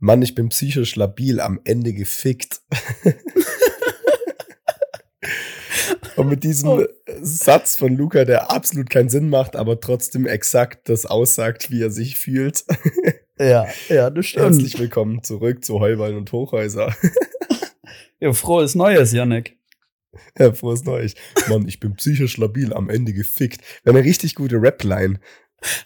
Mann, ich bin psychisch labil, am Ende gefickt. Und mit diesem oh. Satz von Luca, der absolut keinen Sinn macht, aber trotzdem exakt das aussagt, wie er sich fühlt. Ja, ja, das stimmt. Herzlich willkommen zurück zu Heuballen und Hochhäuser. Ja, frohes Neues, Janek. Ja, frohes Neues. Mann, ich bin psychisch labil, am Ende gefickt. Wäre eine richtig gute Rap-Line.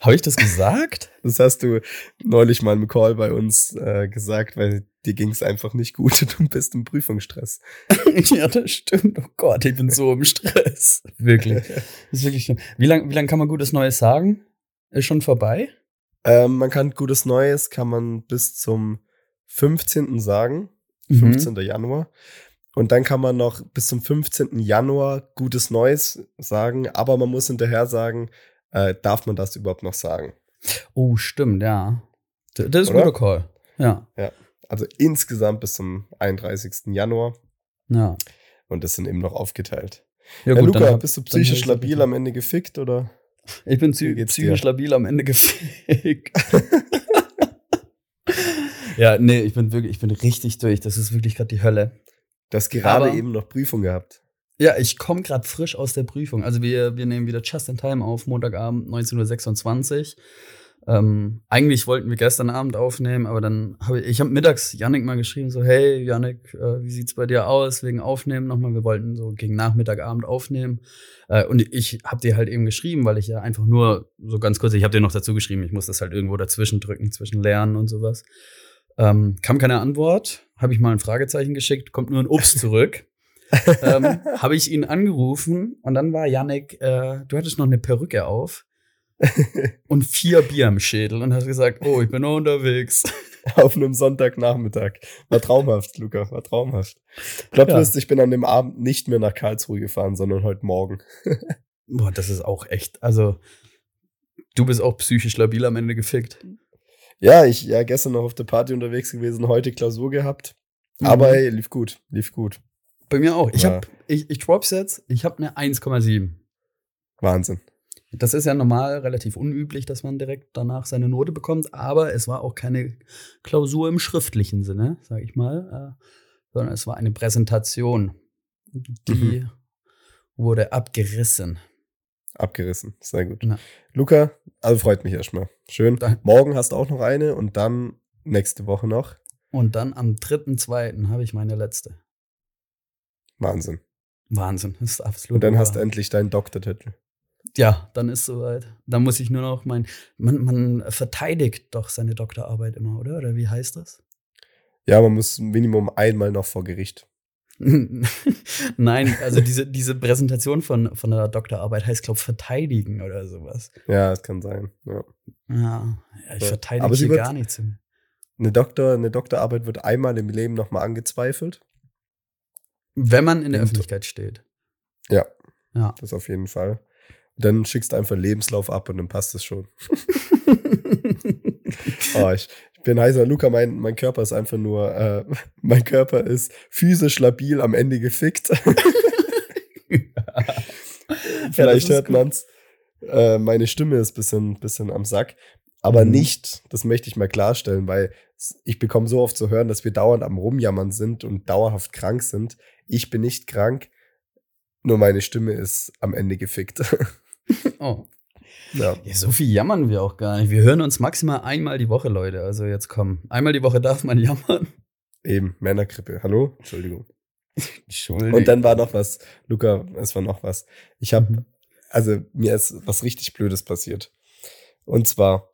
Habe ich das gesagt? Das hast du neulich mal im Call bei uns äh, gesagt, weil dir ging es einfach nicht gut und du bist im Prüfungsstress. ja, das stimmt. Oh Gott, ich bin so im Stress. Wirklich. Das ist wirklich schlimm. Wie lange wie lang kann man gutes Neues sagen? Ist schon vorbei? Ähm, man kann gutes Neues, kann man bis zum 15. sagen. 15. Mhm. Januar. Und dann kann man noch bis zum 15. Januar gutes Neues sagen, aber man muss hinterher sagen, äh, darf man das überhaupt noch sagen? Oh, stimmt, ja. Das ist ein guter Call. Ja. Ja. Also insgesamt bis zum 31. Januar. Ja. Und das sind eben noch aufgeteilt. Ja, gut, Luca, hab, bist du psychisch labil am Ende gefickt oder? Ich bin psychisch dir? labil am Ende gefickt. ja, nee, ich bin wirklich, ich bin richtig durch. Das ist wirklich gerade die Hölle. Du hast gerade Aber eben noch Prüfung gehabt. Ja, ich komme gerade frisch aus der Prüfung. Also wir, wir nehmen wieder Just in Time auf, Montagabend 19.26 Uhr. Ähm, eigentlich wollten wir gestern Abend aufnehmen, aber dann habe ich, ich habe mittags Yannick mal geschrieben, so, hey Yannick, äh, wie sieht's bei dir aus wegen Aufnehmen nochmal? Wir wollten so gegen Nachmittagabend aufnehmen. Äh, und ich habe dir halt eben geschrieben, weil ich ja einfach nur so ganz kurz, ich habe dir noch dazu geschrieben, ich muss das halt irgendwo dazwischen drücken, zwischen Lernen und sowas. Ähm, kam keine Antwort, habe ich mal ein Fragezeichen geschickt, kommt nur ein Ups zurück ähm, habe ich ihn angerufen und dann war Yannick, äh, du hattest noch eine Perücke auf und vier Bier im Schädel und hast gesagt, oh, ich bin noch unterwegs. Auf einem Sonntagnachmittag. War traumhaft, Luca, war traumhaft. Plot ja. ich bin an dem Abend nicht mehr nach Karlsruhe gefahren, sondern heute Morgen. Boah, das ist auch echt, also du bist auch psychisch labil am Ende gefickt. Ja, ich ja gestern noch auf der Party unterwegs gewesen, heute Klausur gehabt. Mhm. Aber hey, lief gut, lief gut. Bei mir auch. Ich ja. habe, ich, ich drop's jetzt, ich habe eine 1,7. Wahnsinn. Das ist ja normal relativ unüblich, dass man direkt danach seine Note bekommt, aber es war auch keine Klausur im schriftlichen Sinne, sag ich mal, äh, sondern es war eine Präsentation. Die mhm. wurde abgerissen. Abgerissen, sehr gut. Ja. Luca, also freut mich erstmal. Schön. Danke. Morgen hast du auch noch eine und dann nächste Woche noch. Und dann am 3.2. habe ich meine letzte. Wahnsinn. Wahnsinn, das ist absolut. Und dann wahr. hast du endlich deinen Doktortitel. Ja, dann ist soweit. Dann muss ich nur noch mein. Man, man verteidigt doch seine Doktorarbeit immer, oder? Oder wie heißt das? Ja, man muss Minimum einmal noch vor Gericht. Nein, also diese, diese Präsentation von, von der Doktorarbeit heißt, glaube ich, verteidigen oder sowas. Ja, das kann sein. Ja, ja, ja ich verteidige hier gar nichts. Eine, Doktor, eine Doktorarbeit wird einmal im Leben nochmal angezweifelt. Wenn man in der Öffentlichkeit steht. Ja. Ja. Das auf jeden Fall. Dann schickst du einfach Lebenslauf ab und dann passt es schon. oh, ich, ich, bin heißer Luca, mein, mein Körper ist einfach nur, äh, mein Körper ist physisch labil, am Ende gefickt. Vielleicht ja, hört man's. Äh, meine Stimme ist ein bisschen, bisschen am Sack. Aber mhm. nicht, das möchte ich mal klarstellen, weil ich bekomme so oft zu hören, dass wir dauernd am Rumjammern sind und dauerhaft krank sind. Ich bin nicht krank, nur meine Stimme ist am Ende gefickt. oh. Ja. ja. so viel jammern wir auch gar nicht. Wir hören uns maximal einmal die Woche, Leute. Also jetzt komm. Einmal die Woche darf man jammern. Eben, Männergrippe. Hallo? Entschuldigung. Entschuldigung. Und dann war noch was, Luca, es war noch was. Ich habe, mhm. also mir ist was richtig Blödes passiert. Und zwar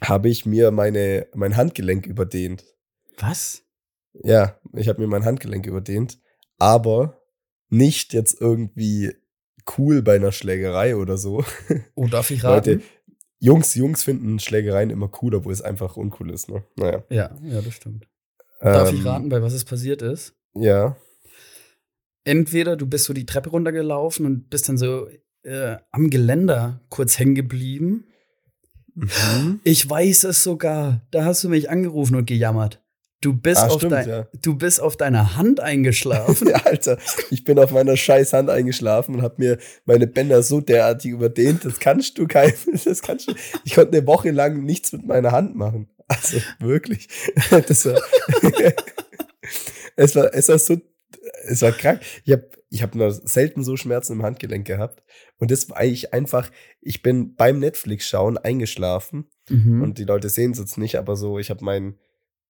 habe ich mir meine, mein Handgelenk überdehnt. Was? Ja, ich habe mir mein Handgelenk überdehnt aber nicht jetzt irgendwie cool bei einer Schlägerei oder so. Oh, darf ich raten? Leute, Jungs, Jungs finden Schlägereien immer cool, obwohl es einfach uncool ist, ne? Naja. Ja, ja, das stimmt. Ähm, darf ich ähm, raten, bei was es passiert ist? Ja. Entweder du bist so die Treppe runtergelaufen und bist dann so äh, am Geländer kurz hängen geblieben. Mhm. Ich weiß es sogar. Da hast du mich angerufen und gejammert. Du bist, ah, auf stimmt, ja. du bist auf deiner Hand eingeschlafen. ja, Alter, ich bin auf meiner scheiß Hand eingeschlafen und habe mir meine Bänder so derartig überdehnt. Das kannst du kein, das kannst du. Ich konnte eine Woche lang nichts mit meiner Hand machen. Also wirklich. Das war, es war, es war so, es war krank. Ich habe ich hab noch selten so Schmerzen im Handgelenk gehabt. Und das war eigentlich einfach, ich bin beim Netflix-Schauen eingeschlafen. Mhm. Und die Leute sehen es jetzt nicht, aber so, ich habe mein,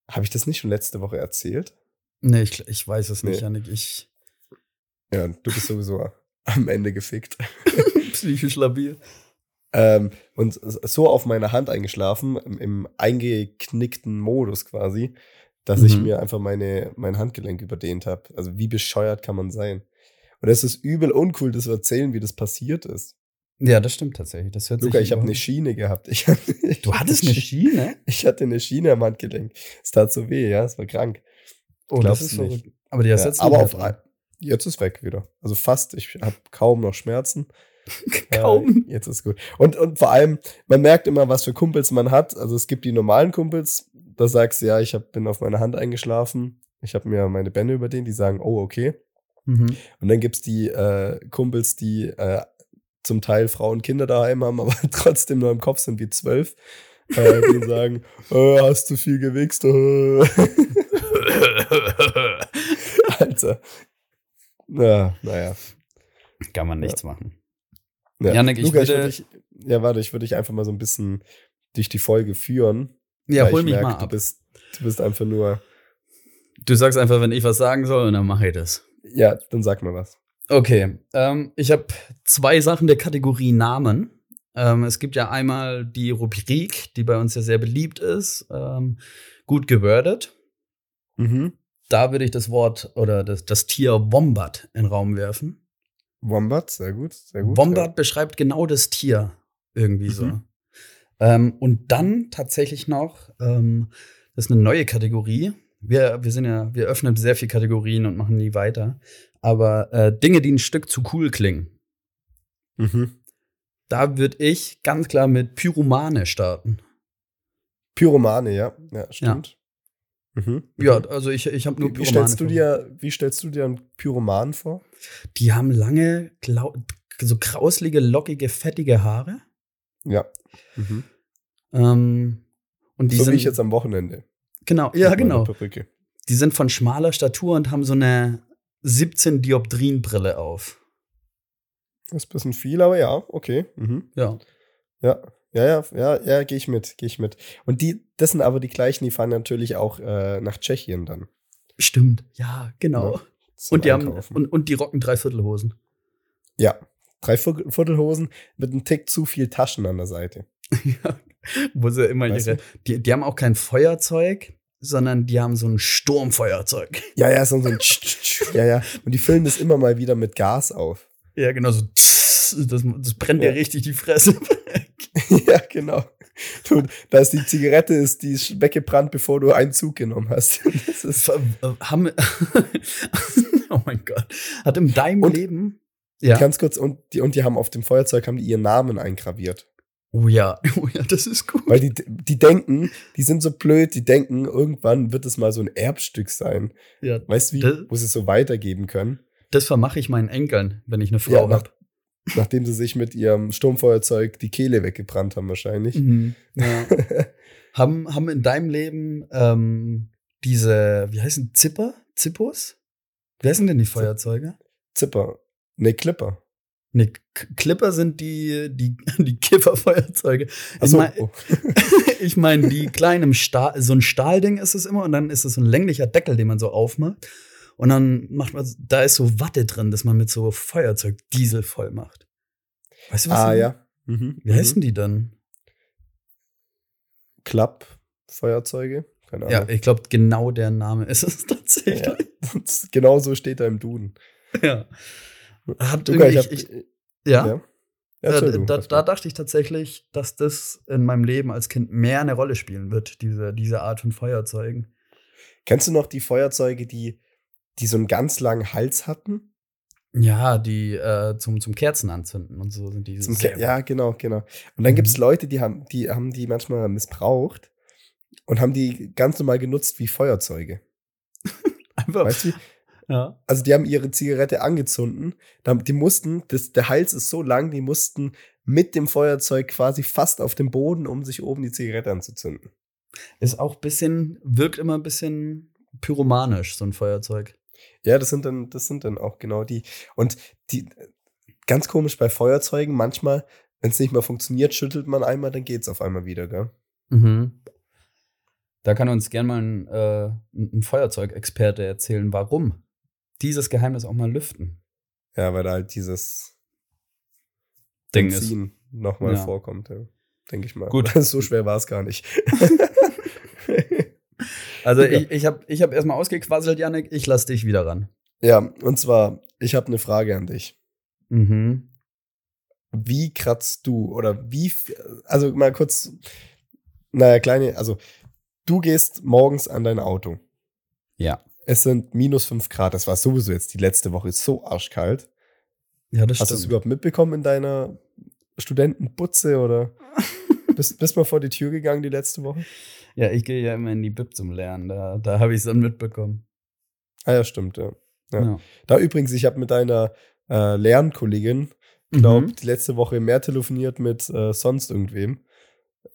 habe ich das nicht schon letzte Woche erzählt? Nee, ich, ich weiß es nicht, Nee. Janik. Ich Ja, du bist sowieso am Ende gefickt. psychisch labil. Ähm, und so auf meiner Hand eingeschlafen, im, eingeknickten Modus quasi, dass ich Mhm. mir einfach meine, mein Handgelenk überdehnt habe. Also wie bescheuert kann man sein? Und es ist übel uncool, das zu erzählen, wie das passiert ist. Ja, das stimmt tatsächlich. Das hört Luca, sich ich habe eine Schiene gehabt. Ich hatte, ich Du hattest eine Schiene? Ich hatte eine Schiene am Handgelenk. Es tat so weh, ja, es war krank. Oh, Glaubst das ist nicht. verrückt. Aber die hast Ja, jetzt aber auf dran. jetzt ist weg wieder. Also fast. Ich habe kaum noch Schmerzen. Kaum. Äh, jetzt ist gut. Und, und vor allem, man merkt immer, was für Kumpels man hat. Also es gibt die normalen Kumpels, da sagst du, ja, ich hab, bin auf meine Hand eingeschlafen. Ich habe mir meine Bände überdehnt, die sagen, oh, okay. Mhm. Und dann gibt's die äh, Kumpels, die äh, zum Teil Frauen und Kinder daheim haben, aber trotzdem nur im Kopf sind wie zwölf. Äh, die sagen, äh, hast du viel gewichst? Alter. Ja, naja. Kann man nichts machen. Ja. Janik, ich Luca, ich würde- dich, ja, warte, ich würde dich einfach mal so ein bisschen durch die Folge führen. Ja, hol ich mich merk, mal Du ab. bist, du bist einfach nur, Du sagst einfach, wenn ich was sagen soll, und dann mache ich das. ja, dann sag mal was. Okay, ähm, ich habe zwei Sachen der Kategorie Namen. Ähm, es gibt ja einmal die Rubrik, die bei uns ja sehr beliebt ist, ähm, gut gewordet. Mhm. Da würde ich das Wort oder das, das Tier Wombat in den Raum werfen. Wombat, sehr gut, sehr gut. Wombat beschreibt genau das Tier irgendwie so. Mhm. Ähm, und dann tatsächlich noch, ähm, das ist eine neue Kategorie. Wir, wir sind ja, wir öffnen sehr viele Kategorien und machen nie weiter. Aber äh, Dinge, die ein Stück zu cool klingen. Ja. Mhm. Da würde ich ganz klar mit Pyromane starten. Pyromane, ja, ja, stimmt. Mhm. Ja, also ich, ich habe nur Wie, wie, Pyromane. stellst du vor. dir, wie stellst du dir einen Pyroman vor? Die haben lange, so krauslige, lockige, fettige Haare. Ja. Mhm. Ähm, und die so sind wie ich jetzt am Wochenende. Genau, ja genau. Perücke. Die sind von schmaler Statur und haben so eine 17 Dioptrien Brille auf. Das ist ein bisschen viel, aber ja, okay. Mhm. Ja. Ja, ja, ja, ja, ja, gehe ich mit, gehe ich mit. Und die, das sind aber die gleichen, die fahren natürlich auch äh, nach Tschechien dann. Stimmt. Ja, genau. Ja, zum und die haben und, und die rocken Dreiviertelhosen. ja, drei Viertel- Viertelhosen mit einem Tick zu viel Taschen an der Seite. ja. Wo sie immer Weißt ihre. Die, die haben auch kein Feuerzeug, sondern die haben so ein Sturmfeuerzeug. Ja, ja, so ein Tsch, Tsch, Tsch. Ja, ja. Und die füllen das immer mal wieder mit Gas auf. Ja, genau so. Das, das brennt Ja. dir richtig die Fresse weg. ja, genau. Du, da ist die Zigarette, ist, die ist weggebrannt, bevor du einen Zug genommen hast. Das ist, äh, haben, oh mein Gott. Hat in deinem Und- Leben. Ja. Ganz kurz, und die, und die haben auf dem Feuerzeug haben die ihren Namen eingraviert. Oh ja, oh ja, das ist gut. Weil die, die denken, die sind so blöd, die denken, irgendwann wird es mal so ein Erbstück sein. ja, Weißt du, wie, Das- wo sie es so weitergeben können? das vermache ich meinen Enkeln, wenn ich eine Frau Ja, nach- habe. Nachdem sie sich mit ihrem Sturmfeuerzeug die Kehle weggebrannt haben, wahrscheinlich. Mhm. Ja. haben, haben in deinem Leben ähm, diese, wie heißen Zipper? Zippos? Wie heißen denn die Feuerzeuge? Zipper. Ne, Clipper. Ne, Clipper sind die, die, die Kifferfeuerzeuge. Ich Achso, mein- oh. Ich meine, die kleinen Stahl, so ein Stahlding ist es immer und dann ist es so ein länglicher Deckel, den man so aufmacht. Und dann macht man, da ist so Watte drin, dass man mit so Feuerzeug Diesel voll macht. Weißt du was? ah, ja. Mhm. Wie heißen die dann? Klapp-Feuerzeuge? Keine Ja, Ahnung. ich glaube, genau der Name ist es tatsächlich. Ja. genau so steht da im Duden. Ja. Hat irgendwie, ich hab, ich, ja, ja. da, Erzähl da, da war. dachte ich tatsächlich, dass das in meinem Leben als Kind mehr eine Rolle spielen wird, diese, diese Art von Feuerzeugen. Kennst du noch die Feuerzeuge, die, die so einen ganz langen Hals hatten? Ja, die äh, zum, zum Kerzen anzünden und so sind die. Zum Ke- ja, genau, genau. Und dann Mhm. gibt es Leute, die haben, die haben die manchmal missbraucht und haben die ganz normal genutzt wie Feuerzeuge. Einfach, Weißt du? Ja. Also die haben ihre Zigarette angezündet. Die mussten, das, der Hals ist so lang, die mussten mit dem Feuerzeug quasi fast auf dem Boden, um sich oben die Zigarette anzuzünden. Ist auch ein bisschen, wirkt immer ein bisschen pyromanisch, so ein Feuerzeug. Ja, das sind dann, das sind dann auch genau die. Und die, ganz komisch bei Feuerzeugen, manchmal, wenn es nicht mehr funktioniert, schüttelt man einmal, dann geht es auf einmal wieder, gell? Mhm. Da kann uns gern mal ein, äh, ein Feuerzeugexperte erzählen, warum dieses Geheimnis auch mal lüften. Ja, weil da halt dieses Ding Benzin nochmal Ja. vorkommt, ja. denke ich mal. Gut. so schwer war es gar nicht. Also Super. ich, ich habe ich hab erstmal ausgequasselt, Yannick, ich lass dich wieder ran. ja, und zwar, ich habe eine Frage an dich. Mhm. Wie kratzt du oder wie, also mal kurz, naja, kleine, also du gehst morgens an dein Auto. Ja. Es sind minus 5 Grad. Das war sowieso jetzt die letzte Woche so arschkalt. Ja, das Hast du es stimmt. überhaupt mitbekommen in deiner Studentenbutze oder bist, bist mal vor die Tür gegangen die letzte Woche? Ja, ich gehe ja immer in die Bib zum Lernen, da, da habe ich es dann mitbekommen. Ah ja, stimmt, ja. Ja. Ja. Da übrigens, ich habe mit deiner äh, Lernkollegin, glaube Mhm. die letzte Woche mehr telefoniert mit äh, sonst irgendwem.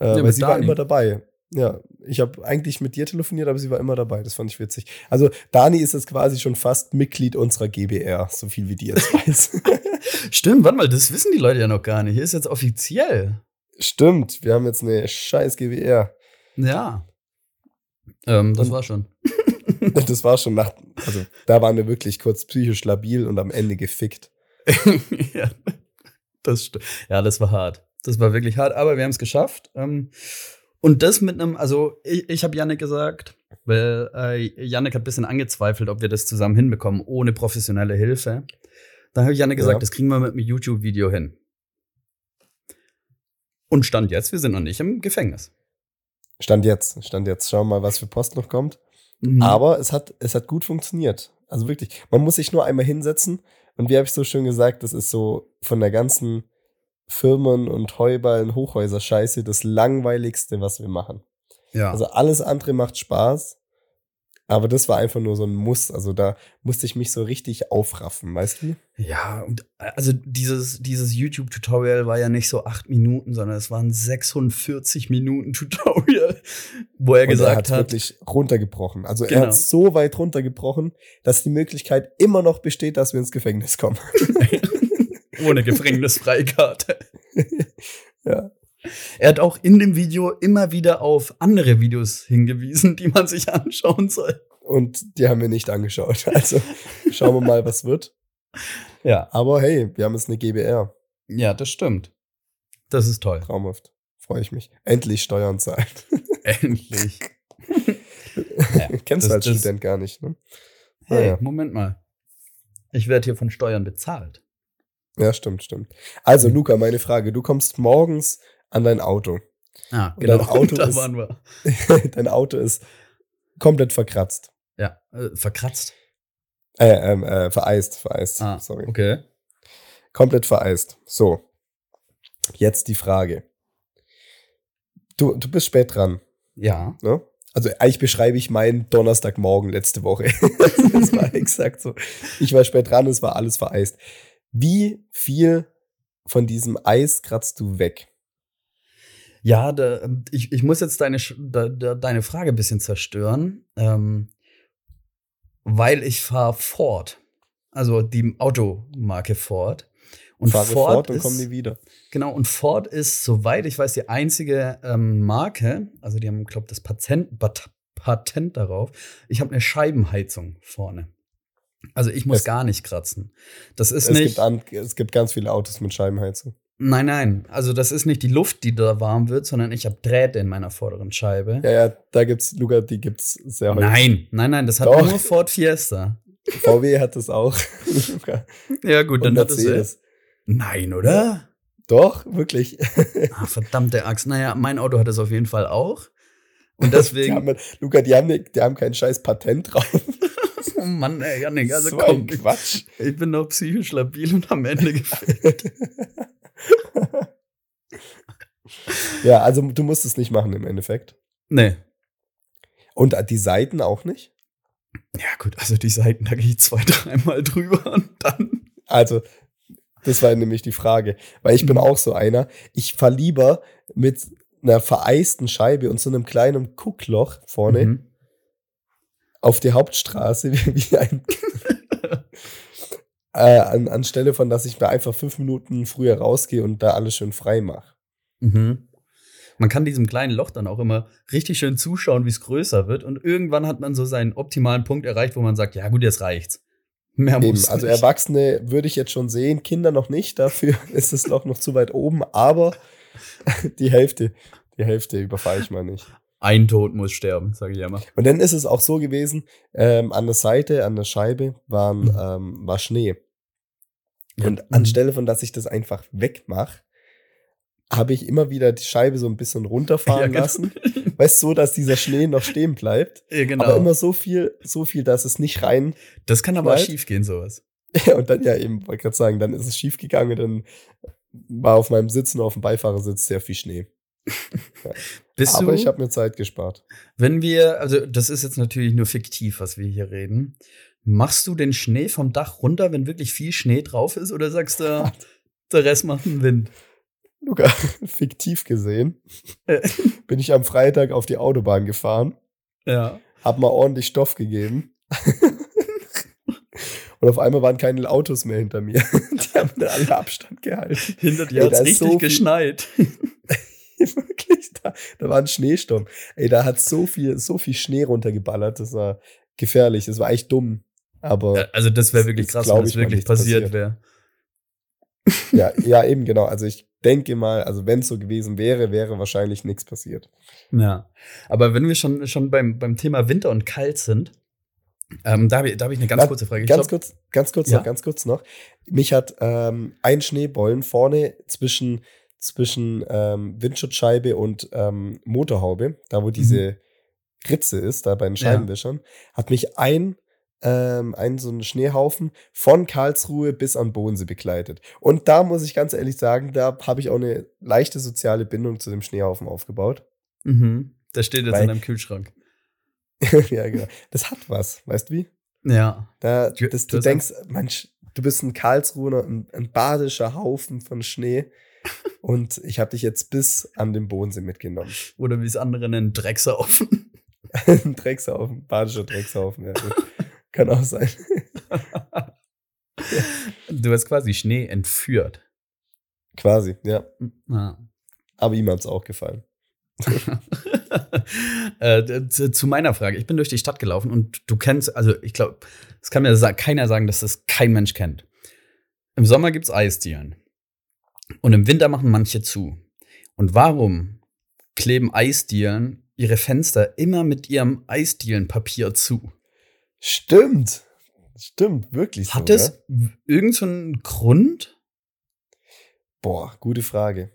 Äh, Ja, weil sie war Dani. immer dabei. Ja, ich habe eigentlich mit dir telefoniert, aber sie war immer dabei. Das fand ich witzig. Also Dani ist jetzt quasi schon fast Mitglied unserer GBR, so viel wie die jetzt weiß. Stimmt, warte mal, das wissen die Leute ja noch gar nicht. Hier ist jetzt offiziell. Stimmt, wir haben jetzt eine scheiß GBR. Ja. Ähm, das war schon. Das war schon nach, also da waren wir wirklich kurz psychisch labil und am Ende gefickt. ja, das ja, das war hart. Das war wirklich hart, aber wir haben es geschafft. Ähm, und das mit einem, also ich, ich habe Yannick gesagt, weil äh, Yannick hat ein bisschen angezweifelt, ob wir das zusammen hinbekommen, ohne professionelle Hilfe. Da habe ich Yannick gesagt, Ja. das kriegen wir mit einem YouTube-Video hin. Und stand jetzt, wir sind noch nicht im Gefängnis. Stand jetzt, stand jetzt. Schauen wir mal, was für Post noch kommt. Mhm. Aber es hat, es hat gut funktioniert. Also wirklich, man muss sich nur einmal hinsetzen. Und wie habe ich so schön gesagt, das ist so von der ganzen Firmen- und Heuballen, Hochhäuser-Scheiße das langweiligste, was wir machen. ja. Also alles andere macht Spaß. Aber das war einfach nur so ein Muss. Also da musste ich mich so richtig aufraffen, weißt du? Ja, und äh, also dieses, dieses YouTube-Tutorial war ja nicht so acht Minuten, sondern es waren 46 Minuten Tutorial, wo er Und gesagt er hat's hat, wirklich runtergebrochen. Also er Genau. hat so weit runtergebrochen, dass die Möglichkeit immer noch besteht, dass wir ins Gefängnis kommen. ohne Gefängnisfreikarte. ja. Er hat auch in dem Video immer wieder auf andere Videos hingewiesen, die man sich anschauen soll. Und die haben wir nicht angeschaut. Also schauen wir mal, was wird. Ja. Aber hey, wir haben jetzt eine GBR. Ja, das stimmt. Das ist toll. Traumhaft. Freue ich mich. Endlich Steuern zahlen. Endlich. Kennst das- du als Student gar nicht, ne? Hey, Naja. Moment mal. Ich werde hier von Steuern bezahlt. Ja, stimmt, stimmt. Also, Mhm. Luca, meine Frage. Du kommst morgens an dein Auto. Ah, Und dein Auto da ist- waren wir. dein Auto ist komplett verkratzt. Ja, äh, verkratzt. Äh, ähm, äh, vereist, vereist. Ah, Sorry. okay. Komplett vereist. So. Jetzt die Frage. Du, du bist spät dran, Ja. ne? Also eigentlich beschreibe ich meinen Donnerstagmorgen letzte Woche. das war exakt so. Ich war spät dran, es war alles vereist. Wie viel von diesem Eis kratzt du weg? Ja, da, ich, ich muss jetzt deine, da, da, deine Frage ein bisschen zerstören, ähm, weil ich fahre Ford. Also die Automarke Ford. Und Fahre Ford, fort und ist, nie wieder. Genau, und Ford ist, soweit ich weiß, die einzige ähm, Marke, also die haben, glaube das Patent, Pat- Patent darauf. Ich habe eine Scheibenheizung vorne. Also ich muss Es- gar nicht kratzen. Das ist Es nicht. gibt, es gibt ganz viele Autos mit Scheibenheizung. Nein, nein. Also das ist nicht die Luft, die da warm wird, sondern ich habe Drähte in meiner vorderen Scheibe. Ja, ja, da gibt's, Luca, die gibt's sehr häufig. Nein, nein, nein, das hat Doch. nur Ford Fiesta. VW hat das auch. Ja, gut, Und dann hat es. Nein, oder? Doch, wirklich. Ah, verdammte Axt. Naja, mein Auto hat es auf jeden Fall auch. Und Die deswegen. haben, Luca, die haben, die haben kein scheiß Patent drauf. oh Mann, ey, Janik, also so komm. Quatsch. Ich bin noch psychisch labil und am Ende gefickt. ja, also du musst es nicht machen im Endeffekt. nee. Und die Seiten auch nicht? Ja, gut, also die Seiten, da gehe ich zwei, dreimal drüber und dann. Also, das war nämlich die Frage. Weil ich bin Mhm. auch so einer. Ich fahre lieber mit einer vereisten Scheibe und so einem kleinen Guckloch vorne Mhm. Auf die Hauptstraße, wie, ein. äh, an, anstelle von, dass ich da einfach fünf Minuten früher rausgehe und da alles schön frei mache. Mhm. Man kann diesem kleinen Loch dann auch immer richtig schön zuschauen, wie es größer wird. Und irgendwann hat man so seinen optimalen Punkt erreicht, wo man sagt, ja gut, jetzt reicht's. Mehr Eben, muss also nicht. Erwachsene würde ich jetzt schon sehen, Kinder noch nicht, dafür ist das Loch noch zu weit oben, aber die Hälfte, die Hälfte überfahre ich mal nicht. Ein Tod muss sterben, sage ich immer. Und dann ist es auch so gewesen, ähm, an der Seite, an der Scheibe waren, Mhm. ähm, war Schnee. Und anstelle von, dass ich das einfach wegmache, habe ich immer wieder die Scheibe so ein bisschen runterfahren Ja, genau. lassen. Weißt du, so, dass dieser Schnee noch stehen bleibt. Ja, genau. Aber immer so viel, so viel, dass es nicht rein. das kann aber Bleibt. schief gehen, sowas. Ja, und dann ja eben, wollte gerade sagen, dann ist es schief gegangen und dann war auf meinem Sitz und auf dem Beifahrersitz sehr viel Schnee. Bist Aber du, ich habe mir Zeit gespart. wenn wir, also das ist jetzt natürlich nur fiktiv, was wir hier reden. Machst du den Schnee vom Dach runter, wenn wirklich viel Schnee drauf ist, oder sagst du, der Rest macht einen Wind? Luca, fiktiv gesehen, bin ich am Freitag auf die Autobahn gefahren, Ja. hab mal ordentlich Stoff gegeben. Und auf einmal waren keine Autos mehr hinter mir. Die haben dann alle Abstand gehalten. Hinter dir da ist richtig so viel- geschneit. Wirklich, da, da war ein Schneesturm. Ey, da hat so viel, so viel Schnee runtergeballert. Das war gefährlich. Das war echt dumm. Aber Also das wäre wirklich krass, wenn das mal wirklich passiert passiert. wäre. ja, ja, eben genau. Also ich denke mal, also wenn es so gewesen wäre, wäre wahrscheinlich nichts passiert. Ja. Aber wenn wir schon, schon beim, beim Thema Winter und kalt sind, ähm, da habe ich, da hab ich eine ganz Na, kurze Frage. Ganz glaub- kurz, ganz kurz Ja. noch, ganz kurz noch. Mich hat ähm, ein Schneebollen vorne zwischen, zwischen ähm, Windschutzscheibe und ähm, Motorhaube, da wo diese Ritze ist, da bei den Mhm. Ja. Scheibenwischern, hat mich ein, ähm, ein so ein Schneehaufen von Karlsruhe bis an Bodensee begleitet. Und da muss ich ganz ehrlich sagen, da habe ich auch eine leichte soziale Bindung zu dem Schneehaufen aufgebaut. Mhm. Der steht jetzt Weil- in deinem Kühlschrank. ja, genau. Das hat was, weißt du wie? Ja. Da, Du- das, du denkst, Mensch, du bist ein Karlsruher, ein, ein badischer Haufen von Schnee. Und ich habe dich jetzt bis an den Bodensee mitgenommen. Oder wie es andere nennen, Drecksaufen. ein Dreckshaufen, badischer Dreckshaufen. Ja. Kann auch sein. Du hast quasi Schnee entführt. Quasi, ja. Ja. Aber ihm hat's auch gefallen. äh, zu, zu meiner Frage. Ich bin durch die Stadt gelaufen und du kennst, also ich glaube, es kann mir sa keiner sagen, dass das kein Mensch kennt. Im Sommer gibt's Eisdielen. Und im Winter machen manche zu. Und warum kleben Eisdielen ihre Fenster immer mit ihrem Eisdielenpapier zu? Stimmt. Stimmt, wirklich so. Hat das Ja? w- irgend so einen Grund? Boah, gute Frage.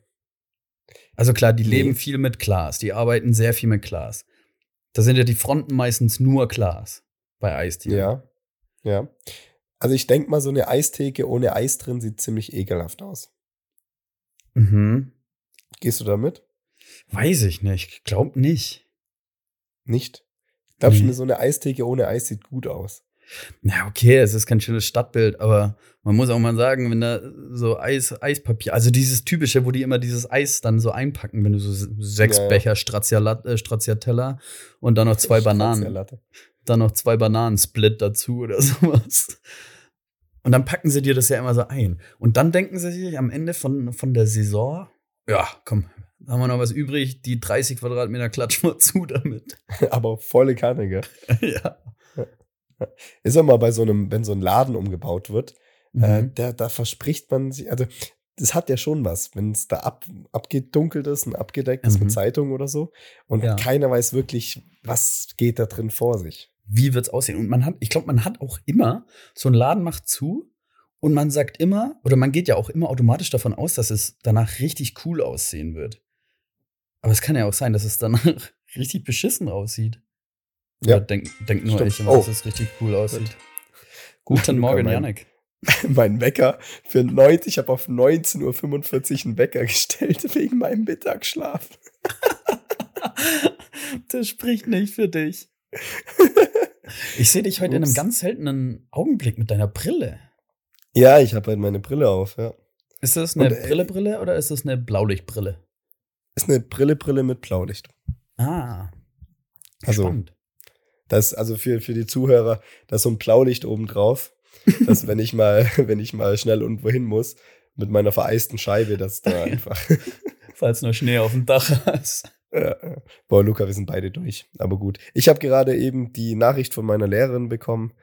Also klar, die Nee. leben viel mit Glas, die arbeiten sehr viel mit Glas. Da sind ja die Fronten meistens nur Glas bei Eisdielen. Ja. Ja. Also ich denke mal, so eine Eistheke ohne Eis drin sieht ziemlich ekelhaft aus. Mhm. Gehst du damit? Weiß ich nicht. Glaub nicht. Nicht? Ich glaube Nee. schon, so eine Eistheke ohne Eis sieht gut aus. Ja, okay, es ist kein schönes Stadtbild, aber man muss auch mal sagen, wenn da so Eis, Eispapier, also dieses typische, wo die immer dieses Eis dann so einpacken, wenn du so sechs Ja, ja. Becher Straccialat- äh, Stracciatella und dann noch zwei Bananen, dann noch zwei Bananen-Split dazu oder sowas. Und dann packen sie dir das ja immer so ein. Und dann denken sie sich am Ende von, von der Saison, ja, komm, da haben wir noch was übrig, die 30 Quadratmeter klatschen wir zu damit. Aber volle Kanne, gell? ja. Ist auch mal bei so einem, wenn so ein Laden umgebaut wird, äh, Mhm. da, da verspricht man sich, also das hat ja schon was, wenn es da ab, abgedunkelt ist und abgedeckt ist Mhm. mit Zeitung oder so und Ja. keiner weiß wirklich, was geht da drin vor sich. Wie wird's aussehen? Und man hat, ich glaube, man hat auch immer, so ein Laden macht zu und man sagt immer, oder man geht ja auch immer automatisch davon aus, dass es danach richtig cool aussehen wird. Aber es kann ja auch sein, dass es danach richtig beschissen aussieht. Ja. Oder denk, denk nur Stimmt. ich immer, Oh. dass es richtig cool aussieht. Guten Luca, Morgen, mein- Janik. mein Wecker für 90, ich habe auf 19.45 Uhr einen Wecker gestellt wegen meinem Mittagsschlaf. das spricht nicht für dich. Ich sehe dich heute in einem Ups. ganz seltenen Augenblick mit deiner Brille. Ja, ich habe halt meine Brille auf, ja. Ist das eine äh, Brille-Brille oder ist das eine Blaulichtbrille? Ist eine Brille, Brille mit Blaulicht. Ah. Also, Spannend. Das, also für, für die Zuhörer, da ist so ein Blaulicht oben drauf, dass wenn ich mal, wenn ich mal schnell irgendwo hin muss, mit meiner vereisten Scheibe, dass da einfach. Falls noch Schnee auf dem Dach ist. Ja. Boah, Luca, wir sind beide durch. Aber gut. Ich habe gerade eben die Nachricht von meiner Lehrerin bekommen,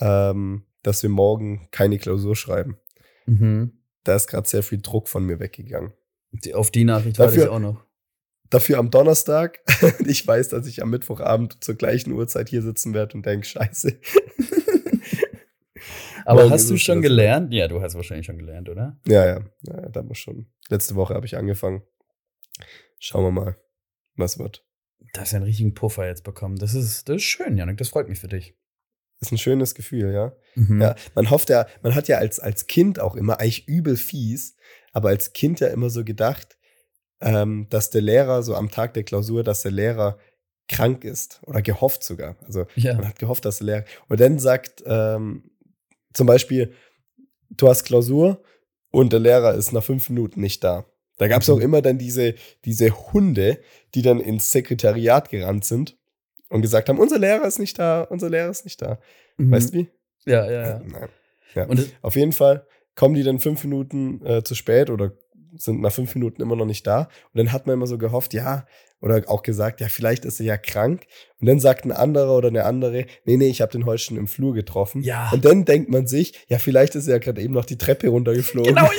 ähm, dass wir morgen keine Klausur schreiben. Mhm. Da ist gerade sehr viel Druck von mir weggegangen. Die, auf die Nachricht Dafür- ich auch noch. Dafür am Donnerstag. ich weiß, dass ich am Mittwochabend zur gleichen Uhrzeit hier sitzen werde und denke, scheiße. Aber Morgen hast du schon gelernt? Ja, du hast wahrscheinlich schon gelernt, oder? Ja, ja, ja, ja, da muss schon. Letzte Woche habe ich angefangen. Schauen wir mal, was wird. Da hast du einen richtigen Puffer jetzt bekommen. Das ist, das ist schön, Janik. Das freut mich für dich. Ist ein schönes Gefühl, ja. Mhm. Ja, man hofft ja, man hat ja als, als Kind auch immer eigentlich übel fies, aber als Kind ja immer so gedacht, ähm, dass der Lehrer so am Tag der Klausur, dass der Lehrer krank ist oder gehofft sogar. Also Ja. man hat gehofft, dass der Lehrer. Und dann sagt ähm, zum Beispiel, du hast Klausur und der Lehrer ist nach fünf Minuten nicht da. Da gab es auch immer dann diese, diese Hunde, die dann ins Sekretariat gerannt sind und gesagt haben, unser Lehrer ist nicht da, unser Lehrer ist nicht da. Mhm. Weißt du wie? Ja, ja, ja. Nein. Ja. Und Auf jeden Fall kommen die dann fünf Minuten äh, zu spät oder sind nach fünf Minuten immer noch nicht da. Und dann hat man immer so gehofft, ja, oder auch gesagt, ja, vielleicht ist er ja krank. Und dann sagt ein anderer oder eine andere, nee, nee, ich habe den heute schon im Flur getroffen. Ja. Und dann denkt man sich, ja, vielleicht ist er ja gerade eben noch die Treppe runtergeflogen. genau.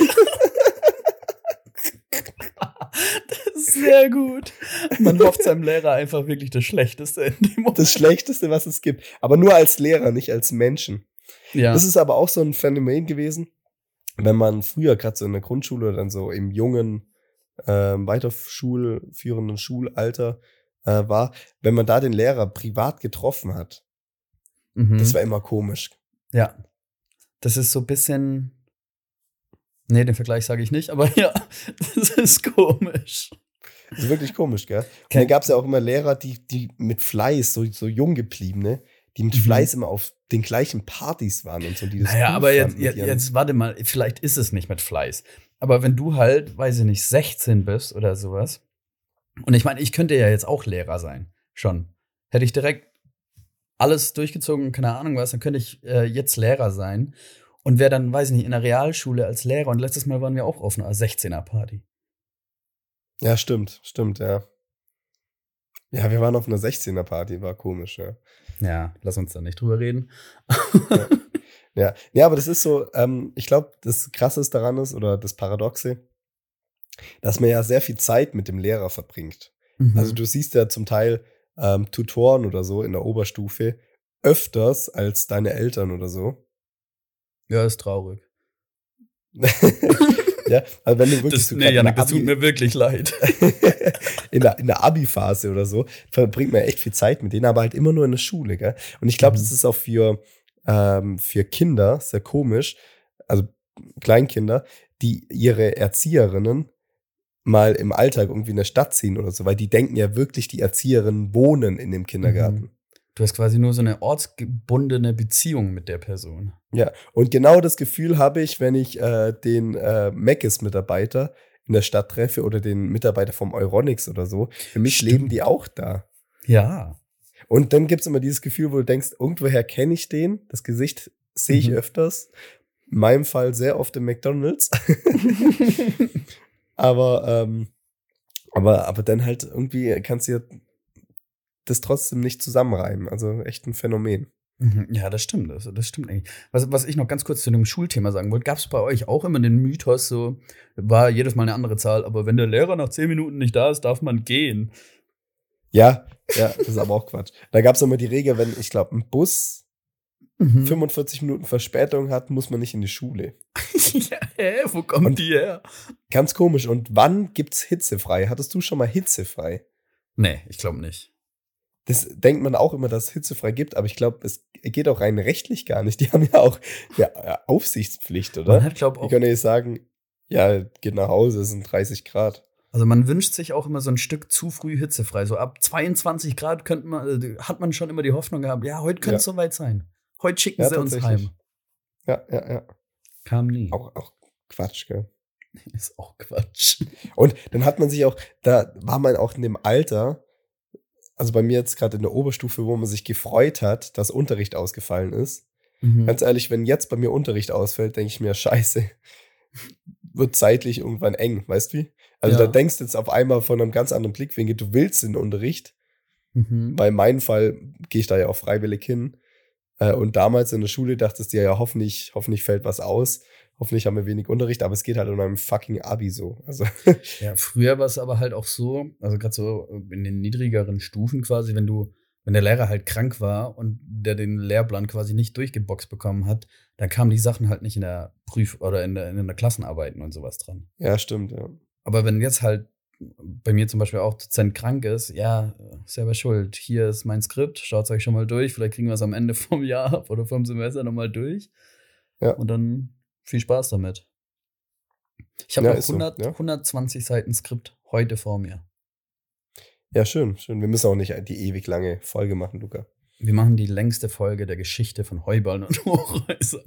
das ist sehr gut. Man hofft seinem Lehrer einfach wirklich das Schlechteste in dem Moment. Das Schlechteste, was es gibt. Aber nur als Lehrer, nicht als Menschen. ja. Das ist aber auch so ein Phänomen gewesen, wenn man früher gerade so in der Grundschule oder dann so im jungen, ähm, weiterschulführenden Schulalter äh, war, wenn man da den Lehrer privat getroffen hat, mhm. das war immer komisch. Ja. Das ist so ein bisschen. Nee, den Vergleich sage ich nicht, aber ja, das ist komisch. Das ist wirklich komisch, gell? Und dann gab es ja auch immer Lehrer, die, die mit Fleiß, so, so jung gebliebene, die mit Mhm. Fleiß immer auf den gleichen Partys waren und so. Die das Naja, aber jetzt, jetzt, jetzt warte mal, vielleicht ist es nicht mit Fleiß. Aber wenn du halt, weiß ich nicht, 16 bist oder sowas, und ich meine, ich könnte ja jetzt auch Lehrer sein, schon. Hätte ich direkt alles durchgezogen, keine Ahnung was, dann könnte ich äh, jetzt Lehrer sein und wäre dann, weiß ich nicht, in der Realschule als Lehrer. Und letztes Mal waren wir auch auf einer 16er-Party. Ja, stimmt, stimmt, ja. Ja, wir waren auf einer 16er-Party, war komisch, ja. Ja, lass uns da nicht drüber reden. Ja, ja, aber das ist so, ähm, ich glaube, das Krasseste daran ist, oder das Paradoxe, dass man ja sehr viel Zeit mit dem Lehrer verbringt. Mhm. Also du siehst ja zum Teil ähm, Tutoren oder so in der Oberstufe öfters als deine Eltern oder so. ja, ist traurig. ja, also wenn du wirklich Das, so nee, Janik, das tut mir wirklich leid. in der, in der Abi-Phase oder so, verbringt man echt viel Zeit mit denen, aber halt immer nur in der Schule, gell? Und ich glaube, Mhm. das ist auch für, ähm, für Kinder sehr komisch, also Kleinkinder, die ihre Erzieherinnen mal im Alltag irgendwie in der Stadt ziehen oder so, weil die denken ja wirklich, die Erzieherinnen wohnen in dem Kindergarten. Mhm. Du hast quasi nur so eine ortsgebundene Beziehung mit der Person. Ja, und genau das Gefühl habe ich, wenn ich äh, den äh, Meckes-Mitarbeiter in der Stadt treffe oder den Mitarbeiter vom Euronics oder so. Für mich Stimmt. leben die auch da. Ja. Und dann gibt es immer dieses Gefühl, wo du denkst, irgendwoher kenne ich den, das Gesicht sehe ich Mhm. öfters. In meinem Fall sehr oft im McDonalds. aber, ähm, aber, aber dann halt irgendwie kannst du ja das trotzdem nicht zusammenreimen. Also echt ein Phänomen. Mhm, Ja, das stimmt. Das, das stimmt eigentlich. Was, was ich noch ganz kurz zu dem Schulthema sagen wollte, gab es bei euch auch immer den Mythos, so war jedes Mal eine andere Zahl, aber wenn der Lehrer nach zehn Minuten nicht da ist, darf man gehen. Ja, ja, das ist aber auch Quatsch. Da gab es immer die Regel, wenn, ich glaube, ein Bus Mhm. 45 Minuten Verspätung hat, muss man nicht in die Schule. ja, hä, wo kommt Und- die her? Ganz komisch. Und wann gibt's hitzefrei? Hattest du schon mal hitzefrei? Nee, ich glaube nicht. Das denkt man auch immer, dass es hitzefrei gibt, aber ich glaube, es geht auch rein rechtlich gar nicht. Die haben ja auch ja, Aufsichtspflicht, Man oder? hat, glaube Die auch, können ja sagen, ja, geht nach Hause, es sind 30 Grad. also man wünscht sich auch immer so ein Stück zu früh hitzefrei. So ab 22 Grad könnte man, äh, hat man schon immer die Hoffnung gehabt, ja, heute könnte es Ja. soweit sein. Heute schicken Ja, sie uns heim. Ja, ja, ja. Kam nie. Auch, auch Quatsch, gell? Ist auch Quatsch. Und dann hat man sich auch, da war man auch in dem Alter, also bei mir jetzt gerade in der Oberstufe, wo man sich gefreut hat, dass Unterricht ausgefallen ist. Mhm. Ganz ehrlich, wenn jetzt bei mir Unterricht ausfällt, denke ich mir, scheiße, wird zeitlich irgendwann eng, weißt du wie? Also Ja. da denkst du jetzt auf einmal von einem ganz anderen Blickwinkel, du willst den Unterricht, Mhm. Bei meinem Fall gehe ich da ja auch freiwillig hin. Äh, Und damals in der Schule dachtest du ja, hoffentlich, hoffentlich fällt was aus. Hoffentlich haben wir wenig Unterricht, aber es geht halt in meinem fucking Abi so. Also, Ja, früher war es aber halt auch so, also gerade so in den niedrigeren Stufen quasi, wenn du, wenn der Lehrer halt krank war und der den Lehrplan quasi nicht durchgeboxt bekommen hat, dann kamen die Sachen halt nicht in der Prüf- oder in der, in der Klassenarbeiten und sowas dran. ja, stimmt, ja. Aber wenn jetzt halt bei mir zum Beispiel auch Dozent krank ist, ja, selber schuld. Hier ist mein Skript, schaut euch schon mal durch. Vielleicht kriegen wir es am Ende vom Jahr ab oder vom Semester nochmal durch. Ja. Und dann viel Spaß damit. Ich habe Ja, noch ist so, 100, ja. 120 Seiten Skript heute vor mir. Ja, schön, schön. Wir müssen auch nicht die ewig lange Folge machen, Luca. Wir machen die längste Folge der Geschichte von Heuballen und Hochhäuser.